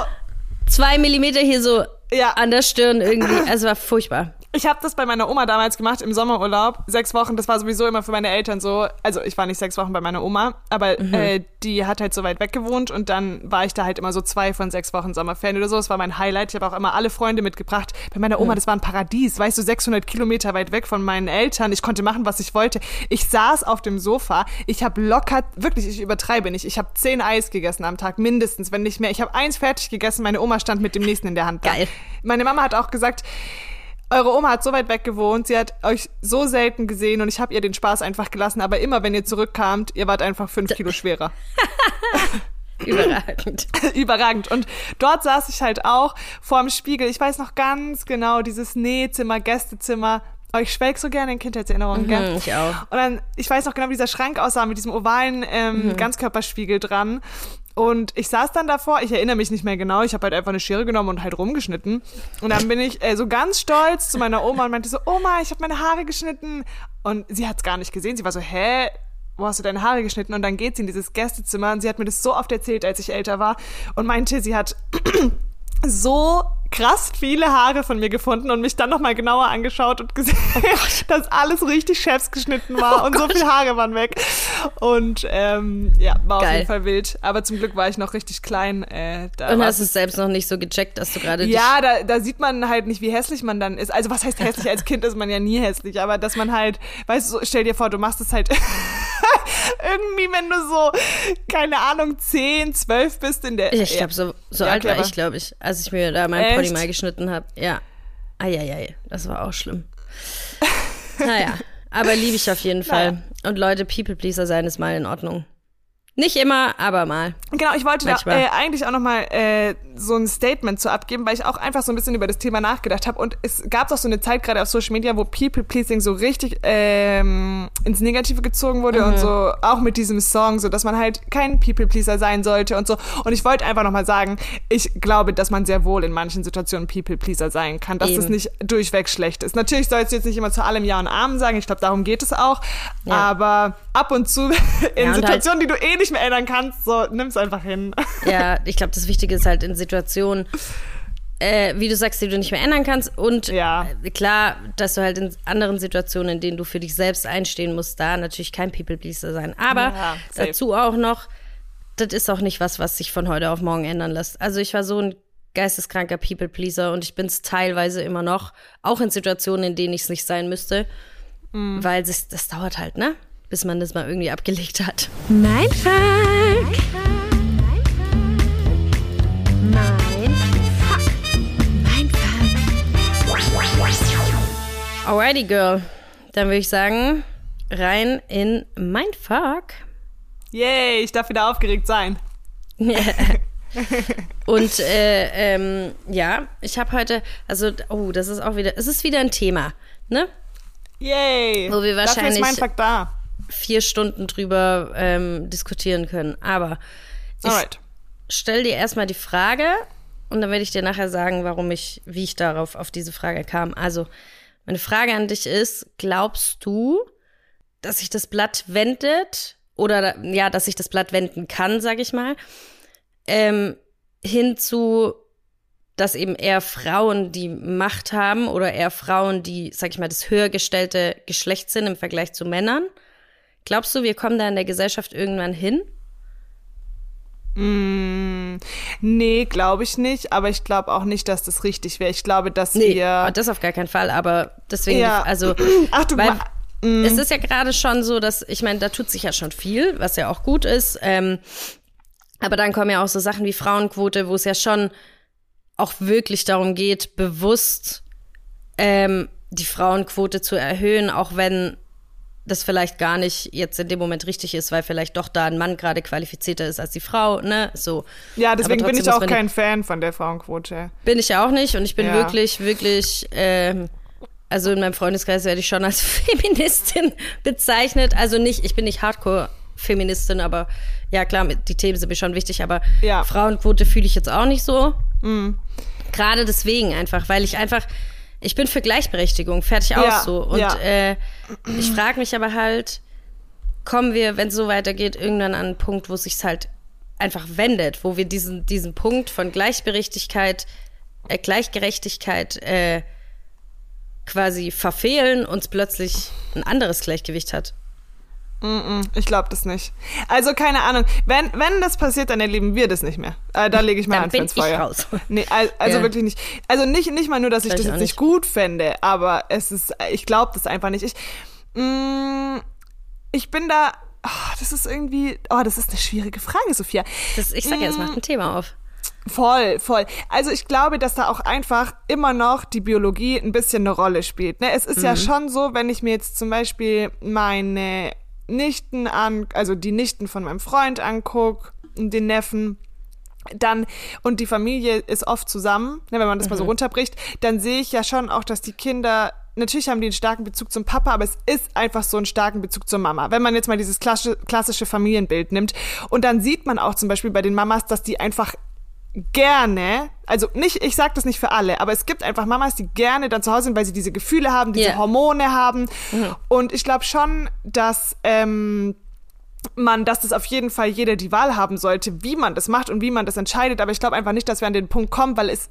Zwei Millimeter hier so Ja. an der Stirn irgendwie. Es war furchtbar. Ich habe das bei meiner Oma damals gemacht im Sommerurlaub. Sechs Wochen, das war sowieso immer für meine Eltern so. Also ich war nicht sechs Wochen bei meiner Oma, aber Mhm. äh, die hat halt so weit weg gewohnt und dann war ich da halt immer so zwei von sechs Wochen Sommerferien oder so. Das war mein Highlight. Ich habe auch immer alle Freunde mitgebracht. Bei meiner Mhm. Oma, das war ein Paradies. Weißt du, 600 Kilometer weit weg von meinen Eltern. Ich konnte machen, was ich wollte. Ich saß auf dem Sofa. Ich habe locker, wirklich, ich übertreibe nicht. Ich habe zehn Eis gegessen am Tag, mindestens, wenn nicht mehr. Ich habe eins fertig gegessen. Meine Oma stand mit dem nächsten in der Hand. da. Geil. Meine Mama hat auch gesagt, eure Oma hat so weit weg gewohnt, sie hat euch so selten gesehen und ich habe ihr den Spaß einfach gelassen, aber immer wenn ihr zurückkamt, ihr wart einfach fünf Kilo schwerer. Überragend. Überragend. Und dort saß ich halt auch vorm Spiegel. Ich weiß noch ganz genau, dieses Nähzimmer, Gästezimmer. Oh, ich schwelg so gerne in Kindheitserinnerungen, gell? Mhm, ich auch. Und dann, ich weiß noch genau, wie dieser Schrank aussah mit diesem ovalen ähm, Mhm. Ganzkörperspiegel dran. Und ich saß dann davor, ich erinnere mich nicht mehr genau, ich habe halt einfach eine Schere genommen und halt rumgeschnitten. Und dann bin ich äh, so ganz stolz zu meiner Oma und meinte so, Oma, ich habe meine Haare geschnitten. Und sie hat's gar nicht gesehen. Sie war so, hä? Wo hast du deine Haare geschnitten? Und dann geht sie in dieses Gästezimmer und sie hat mir das so oft erzählt, als ich älter war und meinte, sie hat so krass viele Haare von mir gefunden und mich dann nochmal genauer angeschaut und gesehen, dass alles richtig chefs geschnitten war und so viele Haare waren weg. Und ähm, ja, war auf Geil. jeden Fall wild. Aber zum Glück war ich noch richtig klein. Äh, da Und hast es selbst noch nicht so gecheckt, dass du gerade ja, da, da sieht man halt nicht, wie hässlich man dann ist. Also was heißt hässlich? Als Kind ist man ja nie hässlich, aber dass man halt, weißt du, stell dir vor, du machst es halt irgendwie, wenn du so, keine Ahnung, 10, 12 bist in der... Ich glaube, so, so Ja, alt war ich, glaube ich, als ich mir da mein? Pony mal geschnitten habe. Ja. Eieiei, das war auch schlimm. naja, aber liebe ich auf jeden Fall. Und Leute, People-Pleaser sein ist mal in Ordnung. Nicht immer, aber mal. Genau, ich wollte da äh, eigentlich auch nochmal äh, so ein Statement zu abgeben, weil ich auch einfach so ein bisschen über das Thema nachgedacht habe. Und es gab auch so eine Zeit gerade auf Social Media, wo People-Pleasing so richtig ähm, ins Negative gezogen wurde Mhm. und so auch mit diesem Song, so dass man halt kein People-Pleaser sein sollte und so. Und ich wollte einfach nochmal sagen, ich glaube, dass man sehr wohl in manchen Situationen People-Pleaser sein kann, dass das Eben. nicht durchweg schlecht ist. Natürlich sollst du jetzt nicht immer zu allem Ja und Amen sagen, ich glaube, darum geht es auch. Ja. Aber ab und zu in Ja, halt- Situationen, die du eh nicht mehr ändern kannst, so nimm's einfach hin. Ja, ich glaube, das Wichtige ist halt in Situationen, äh, wie du sagst, die du nicht mehr ändern kannst. Und Ja. äh, klar, dass du halt in anderen Situationen, in denen du für dich selbst einstehen musst, da natürlich kein People-Pleaser sein. Aber Ja, dazu auch noch, das ist auch nicht was, was sich von heute auf morgen ändern lässt. Also ich war so ein geisteskranker People-Pleaser und ich bin es teilweise immer noch, auch in Situationen, in denen ich es nicht sein müsste. Mhm. Weil das, das dauert halt, ne? Bis man das mal irgendwie abgelegt hat. Mein Fuck. Mein Fuck. Mein Fuck. Alrighty, Girl. Dann würde ich sagen, rein in Mindfuck. Yay, ich darf wieder aufgeregt sein. Und äh, ähm, ja, ich habe heute, also, oh, das ist auch wieder, es ist wieder ein Thema, ne? Yay. Wo wir Dafür ist wahrscheinlich- mein Fakt da. Vier Stunden drüber ähm, diskutieren können. Aber ich Alright. stell dir erstmal die Frage und dann werde ich dir nachher sagen, warum ich, wie ich darauf auf diese Frage kam. Also, meine Frage an dich ist, glaubst du, dass sich das Blatt wendet oder ja, dass sich das Blatt wenden kann, sag ich mal, ähm, hin zu, dass eben eher Frauen die Macht haben oder eher Frauen, die, sag ich mal, das höher gestellte Geschlecht sind im Vergleich zu Männern? Glaubst du, wir kommen da in der Gesellschaft irgendwann hin? Nee, glaube ich nicht, aber ich glaube auch nicht, dass das richtig wäre. Ich glaube, dass Nee, wir. das auf gar keinen Fall, aber deswegen, Ja. also, Ach, du weil, mm. es ist ja gerade schon so, dass, ich meine, da tut sich ja schon viel, was ja auch gut ist, ähm, aber dann kommen ja auch so Sachen wie Frauenquote, wo es ja schon auch wirklich darum geht, bewusst ähm, die Frauenquote zu erhöhen, auch wenn das vielleicht gar nicht jetzt in dem Moment richtig ist, weil vielleicht doch da ein Mann gerade qualifizierter ist als die Frau, ne? So. Ja, deswegen bin ich auch kein Fan von der Frauenquote. Bin ich ja auch nicht und ich bin Ja. wirklich, wirklich, ähm, also in meinem Freundeskreis werde ich schon als Feministin bezeichnet. Also nicht, ich bin nicht Hardcore-Feministin, aber ja klar, die Themen sind mir schon wichtig, aber Ja. Frauenquote fühle ich jetzt auch nicht so. Gerade deswegen einfach, weil ich einfach, ich bin für Gleichberechtigung, fertig aus Ja, so. Und ja. äh, ich frage mich aber halt, kommen wir, wenn es so weitergeht, irgendwann an einen Punkt, wo es sich halt einfach wendet, wo wir diesen, diesen Punkt von Gleichberechtigkeit, äh, Gleichgerechtigkeit äh, quasi verfehlen und es plötzlich ein anderes Gleichgewicht hat. Ich glaube das nicht. Also keine Ahnung. Wenn, wenn das passiert, dann erleben wir das nicht mehr. Äh, da lege ich mal Hand ins Feuer. raus. Nee, al- also Ja. wirklich nicht. Also nicht, nicht mal nur, dass ich das auch jetzt nicht gut fände, aber es ist, ich glaube das einfach nicht. Ich, mm, ich bin da, oh, das ist irgendwie, oh, das ist eine schwierige Frage, Sophia. Das, ich sag ja, es macht ein Thema auf. Voll, voll. Also ich glaube, dass da auch einfach immer noch die Biologie ein bisschen eine Rolle spielt. Ne? Es ist ja schon so, wenn ich mir jetzt zum Beispiel meine Nichten an, also die Nichten von meinem Freund anguck, den Neffen, dann und die Familie ist oft zusammen, ne, wenn man das mal so runterbricht, dann sehe ich ja schon auch, dass die Kinder natürlich haben die einen starken Bezug zum Papa, aber es ist einfach so einen starken Bezug zur Mama. Wenn man jetzt mal dieses klassische, klassische Familienbild nimmt und dann sieht man auch zum Beispiel bei den Mamas, dass die einfach gerne, also nicht, ich sag das nicht für alle, aber es gibt einfach Mamas, die gerne dann zu Hause sind, weil sie diese Gefühle haben, diese Ja. Hormone haben. Und ich glaube schon, dass ähm, man, dass das auf jeden Fall jeder die Wahl haben sollte, wie man das macht und wie man das entscheidet. Aber ich glaube einfach nicht, dass wir an den Punkt kommen, weil es,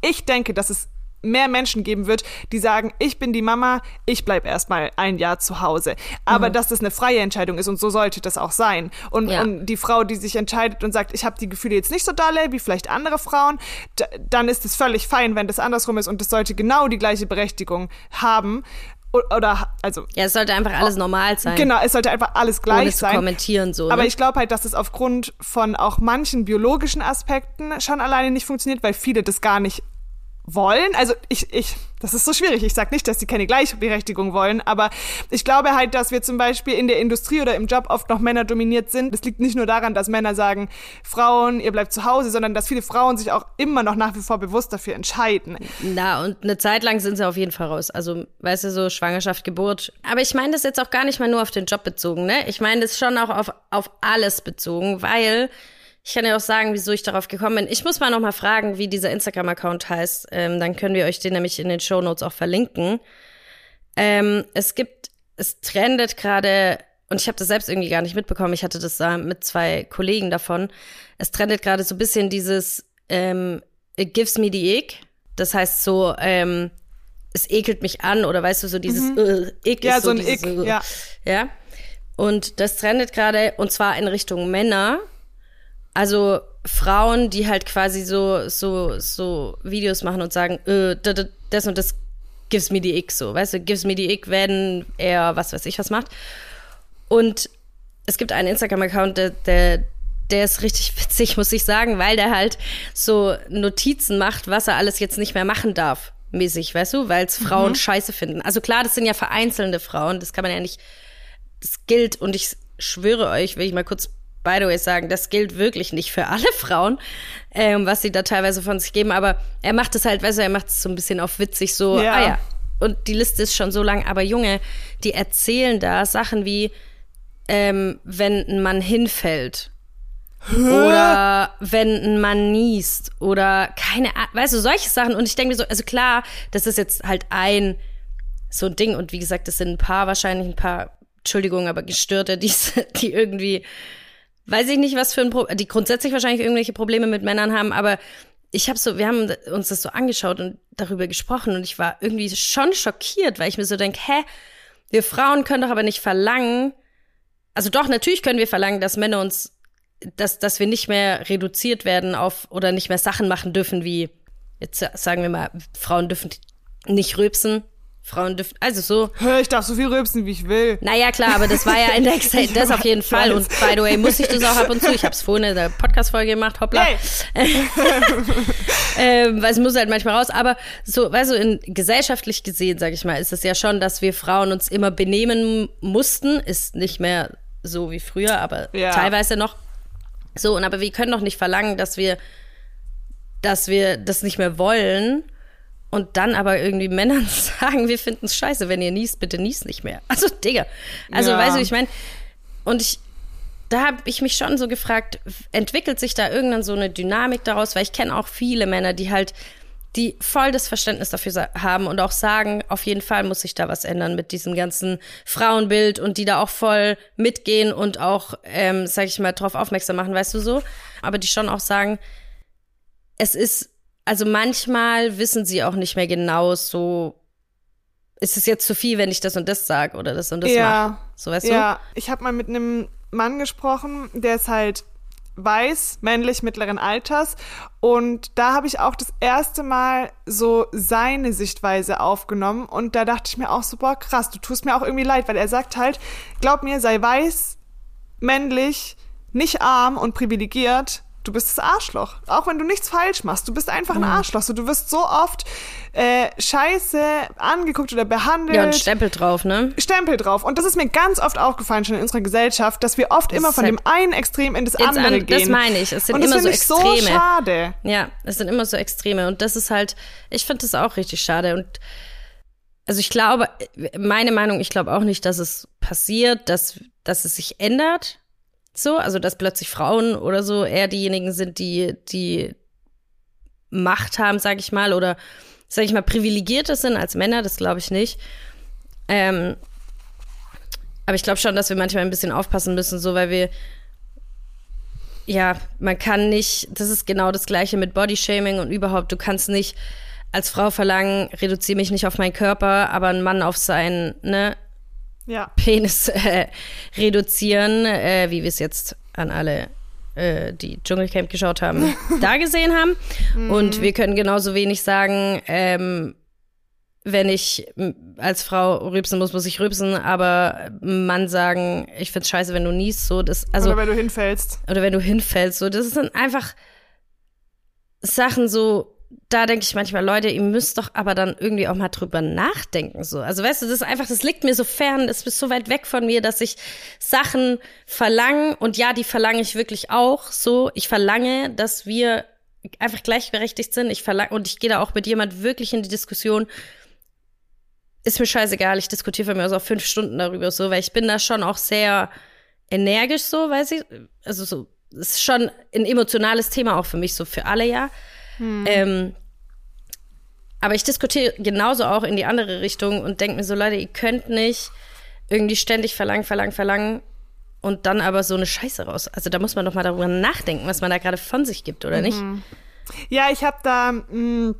ich denke, dass es mehr Menschen geben wird, die sagen, ich bin die Mama, ich bleib erstmal ein Jahr zu Hause. Aber dass das eine freie Entscheidung ist und so sollte das auch sein. Und, Ja. und die Frau, die sich entscheidet und sagt, ich habe die Gefühle jetzt nicht so dolle wie vielleicht andere Frauen, dann ist es völlig fein, wenn das andersrum ist und das sollte genau die gleiche Berechtigung haben. Oder, also Ja, es sollte einfach alles normal sein. Genau, es sollte einfach alles gleich Ohne zu sein. kommentieren so. Aber ne? ich glaube halt, dass es aufgrund von auch manchen biologischen Aspekten schon alleine nicht funktioniert, weil viele das gar nicht wollen. Also ich, ich, das ist so schwierig. Ich sage nicht, dass sie keine Gleichberechtigung wollen, aber ich glaube halt, dass wir zum Beispiel in der Industrie oder im Job oft noch Männer dominiert sind. Das liegt nicht nur daran, dass Männer sagen, Frauen, ihr bleibt zu Hause, sondern dass viele Frauen sich auch immer noch nach wie vor bewusst dafür entscheiden. Na, und eine Zeit lang sind sie auf jeden Fall raus. Also, weißt du, so Schwangerschaft, Geburt. Aber ich meine das jetzt auch gar nicht mal nur auf den Job bezogen, ne? Ich meine das schon auch auf, auf alles bezogen, weil ich kann ja auch sagen, wieso ich darauf gekommen bin. Ich muss mal noch mal fragen, wie dieser Instagram-Account heißt. Ähm, dann können wir euch den nämlich in den Shownotes auch verlinken. Ähm, es gibt, es trendet gerade, und ich habe das selbst irgendwie gar nicht mitbekommen. Ich hatte das da mit zwei Kollegen davon. Es trendet gerade so ein bisschen dieses ähm, It gives me the ick. Das heißt so, ähm, es ekelt mich an oder weißt du, so dieses äh, Ick Ja, ist so ein dieses, Ick, äh, ja. ja. Und das trendet gerade und zwar in Richtung Männer. Also Frauen, die halt quasi so so so Videos machen und sagen, äh, das und das gives me the ick so, weißt du, gives me the ick, wenn er was weiß ich was macht. Und es gibt einen Instagram-Account, der, der, der ist richtig witzig, muss ich sagen, weil der halt so Notizen macht, was er alles jetzt nicht mehr machen darf, mäßig, weißt du, weil es Frauen scheiße finden. Also klar, das sind ja vereinzelte Frauen, das kann man ja nicht, das gilt und ich schwöre euch, will ich mal kurz by the way sagen, das gilt wirklich nicht für alle Frauen, ähm, was sie da teilweise von sich geben, aber er macht es halt, weißt du, er macht es so ein bisschen auf witzig, so, Ja. ah ja, und die Liste ist schon so lang, aber Junge, die erzählen da Sachen wie, ähm, wenn ein Mann hinfällt. Oder wenn ein Mann niest oder keine Ahnung, weißt du, solche Sachen. Und ich denke mir so, also klar, das ist jetzt halt ein so ein Ding. Und wie gesagt, das sind ein paar, wahrscheinlich ein paar, Entschuldigung, aber Gestörte, die, die irgendwie, weiß ich nicht, was für ein Problem, die grundsätzlich wahrscheinlich irgendwelche Probleme mit Männern haben, aber ich habe so, wir haben uns das so angeschaut und darüber gesprochen und ich war irgendwie schon schockiert, weil ich mir so denke, hä, wir Frauen können doch aber nicht verlangen, also doch, natürlich können wir verlangen, dass Männer uns, dass, dass wir nicht mehr reduziert werden auf oder nicht mehr Sachen machen dürfen wie, jetzt sagen wir mal, Frauen dürfen nicht rülpsen, Frauen dürfen, also so, Hör, ich darf so viel rülpsen, wie ich will. naja, klar, aber das war ja in der Ex- das auf jeden Fall. Und by the way, muss ich das auch ab und zu. Ich habe es vorhin in der Podcast-Folge gemacht, hoppla. Hey. ähm, weil es muss halt manchmal raus. Aber so, weißt du, in, gesellschaftlich gesehen, sage ich mal, ist es ja schon, dass wir Frauen uns immer benehmen mussten. Ist nicht mehr so wie früher, aber Ja. teilweise noch. So, und aber wir können doch nicht verlangen, dass wir, dass wir das nicht mehr wollen und dann aber irgendwie Männern sagen, wir finden es scheiße, wenn ihr niest, bitte niest nicht mehr. Also, Digga. Also, Ja. weißt du, ich meine, und ich, da habe ich mich schon so gefragt, entwickelt sich da irgendwann so eine Dynamik daraus? Weil ich kenne auch viele Männer, die halt, die voll das Verständnis dafür haben und auch sagen, auf jeden Fall muss sich da was ändern mit diesem ganzen Frauenbild und die da auch voll mitgehen und auch, ähm, sag ich mal, drauf aufmerksam machen, weißt du so? Aber die schon auch sagen, es ist, also manchmal wissen sie auch nicht mehr genau so, ist es jetzt zu viel, wenn ich das und das sage oder das und das Ja. mache? So, weißt du? Ja, ich habe mal mit einem Mann gesprochen, der ist halt weiß, männlich, mittleren Alters. Und da habe ich auch das erste Mal so seine Sichtweise aufgenommen. Und da dachte ich mir auch so, boah, krass, du tust mir auch irgendwie leid, weil er sagt halt, glaub mir, sei weiß, männlich, nicht arm und privilegiert. Du bist das Arschloch. Auch wenn du nichts falsch machst. Du bist einfach ein Arschloch. So, du wirst so oft äh, scheiße angeguckt oder behandelt. Ja, und Stempel drauf, ne? Stempel drauf. Und das ist mir ganz oft aufgefallen schon in unserer Gesellschaft, dass wir oft immer ist von halt dem einen Extrem in das andere an- das gehen. meine ich. Es sind Und das immer so ich so Extreme. schade. Ja, es sind immer so Extreme. Und das ist halt, ich finde das auch richtig schade. Und also ich glaube, meine Meinung, ich glaube auch nicht, dass es passiert, dass, dass es sich ändert. So, also dass plötzlich Frauen oder so eher diejenigen sind, die, die Macht haben, sag ich mal, oder sag ich mal, privilegierter sind als Männer, das glaube ich nicht. Ähm, aber ich glaube schon, dass wir manchmal ein bisschen aufpassen müssen, so weil wir ja, man kann nicht, das ist genau das gleiche mit Bodyshaming und überhaupt, du kannst nicht als Frau verlangen, reduziere mich nicht auf meinen Körper, aber ein Mann auf seinen ne, Ja. Penis äh, reduzieren, äh, wie wir es jetzt an alle, äh, die Dschungelcamp geschaut haben, da gesehen haben. Und wir können genauso wenig sagen, ähm, wenn ich als Frau rübsen muss, muss ich rübsen, aber Mann sagen, ich find's scheiße, wenn du niest, so das, also Oder wenn du hinfällst. oder wenn du hinfällst. So, das sind einfach Sachen so, da denke ich manchmal, Leute, ihr müsst doch aber dann irgendwie auch mal drüber nachdenken. So. Also weißt du, das ist einfach, das liegt mir so fern, das ist so weit weg von mir, dass ich Sachen verlange und ja, die verlange ich wirklich auch so. Ich verlange, dass wir einfach gleichberechtigt sind. Ich verlange, und ich gehe da auch mit jemand wirklich in die Diskussion. Ist mir scheißegal, ich diskutiere von mir aus auch fünf Stunden darüber, so, weil ich bin da schon auch sehr energisch so, weiß ich. Also so, es ist schon ein emotionales Thema auch für mich, so für alle ja. Ähm, aber ich diskutiere genauso auch in die andere Richtung und denke mir so, Leute, ihr könnt nicht irgendwie ständig verlangen, verlangen, verlangen und dann aber so eine Scheiße raus. Also da muss man doch mal darüber nachdenken, was man da gerade von sich gibt, oder nicht? Ja, ich habe da mh,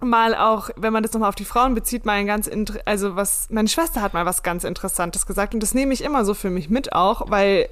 mal auch, wenn man das nochmal auf die Frauen bezieht, mal ein ganz, also was, meine Schwester hat mal was ganz Interessantes gesagt und das nehme ich immer so für mich mit auch, weil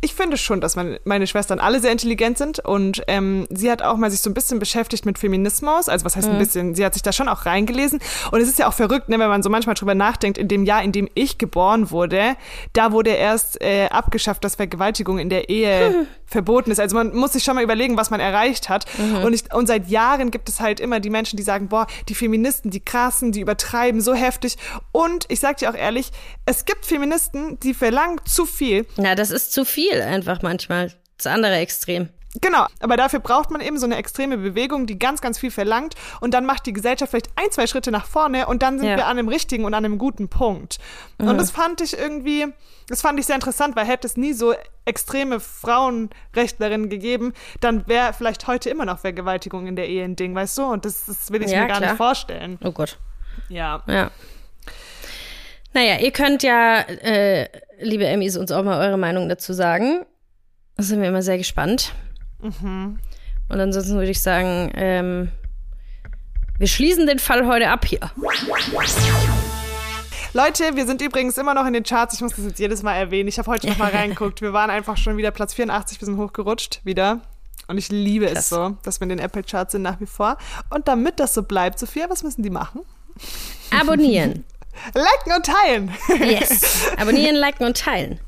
ich finde schon, dass meine, meine Schwestern alle sehr intelligent sind und ähm, sie hat auch mal sich so ein bisschen beschäftigt mit Feminismus, also was heißt ein bisschen, sie hat sich da schon auch reingelesen. Und es ist ja auch verrückt, ne, wenn man so manchmal drüber nachdenkt, in dem Jahr, in dem ich geboren wurde, da wurde erst äh, abgeschafft, dass Vergewaltigung in der Ehe verboten ist. Also man muss sich schon mal überlegen, was man erreicht hat. Und, ich, und seit Jahren gibt es halt immer die Menschen, die sagen, boah, die Feministen, die krassen, die übertreiben so heftig. Und ich sag dir auch ehrlich, es gibt Feministen, die verlangen zu viel. Na, das ist zu viel einfach manchmal. Das andere Extrem. Genau, aber dafür braucht man eben so eine extreme Bewegung, die ganz, ganz viel verlangt und dann macht die Gesellschaft vielleicht ein, zwei Schritte nach vorne und dann sind Ja. wir an einem richtigen und an einem guten Punkt. Und das fand ich irgendwie, das fand ich sehr interessant, weil hätte es nie so extreme Frauenrechtlerinnen gegeben, dann wäre vielleicht heute immer noch Vergewaltigung in der Ehe ein Ding, weißt du? Und das, das will ich Ja, mir gar klar. nicht vorstellen. Oh Gott. Ja. Ja. Naja, ihr könnt ja, äh, liebe Emmys, uns auch mal eure Meinung dazu sagen. Da sind wir immer sehr gespannt. Und ansonsten würde ich sagen, ähm, wir schließen den Fall heute ab hier. Leute, wir sind übrigens immer noch in den Charts. Ich muss das jetzt jedes Mal erwähnen. Ich habe heute noch mal reingeguckt. Wir waren einfach schon wieder Platz 84, wir sind hochgerutscht wieder. Und ich liebe Krass. es so, dass wir in den Apple Charts sind nach wie vor. Und damit das so bleibt, Sophia, was müssen die machen? Abonnieren. Liken und teilen. Yes. Abonnieren, liken und teilen.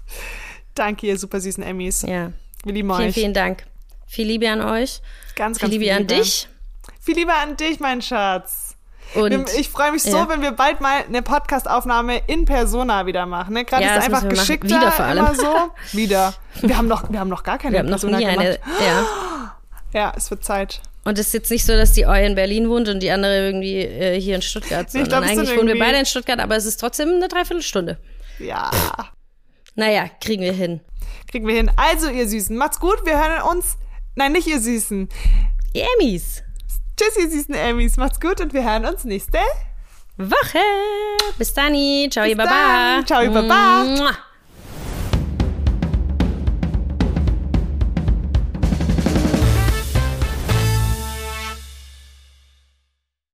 Danke, ihr super süßen Emmys. Ja. Wir lieben Vielen, euch. vielen Dank. Viel Liebe an euch. Ganz, Viel ganz Liebe viel an Liebe. dich. Viel lieber an dich, mein Schatz. Und Ich freue mich so, ja. wenn wir bald mal eine Podcast-Aufnahme in Persona wieder machen. Ne? Gerade Ja, ist einfach geschickter Wieder vor allem. immer so. Wieder. Wir haben noch, wir haben noch gar keine wir haben noch Persona nie eine. gemacht. Ja. Ja, es wird Zeit. Und es ist jetzt nicht so, dass die Eu in Berlin wohnt und die andere irgendwie äh, hier in Stuttgart. Nee, ich Sondern glaub, eigentlich wohnen wir beide in Stuttgart, aber es ist trotzdem eine Dreiviertelstunde. Ja, Naja, kriegen wir hin. kriegen wir hin. Also, ihr Süßen, macht's gut. Wir hören uns. Nein, nicht ihr Süßen. Emmys. Tschüss, ihr süßen Emmys. Macht's gut und wir hören uns nächste Woche. Bis dann. Ciao, Bis Baba. dann. Ciao, Baba. Mua.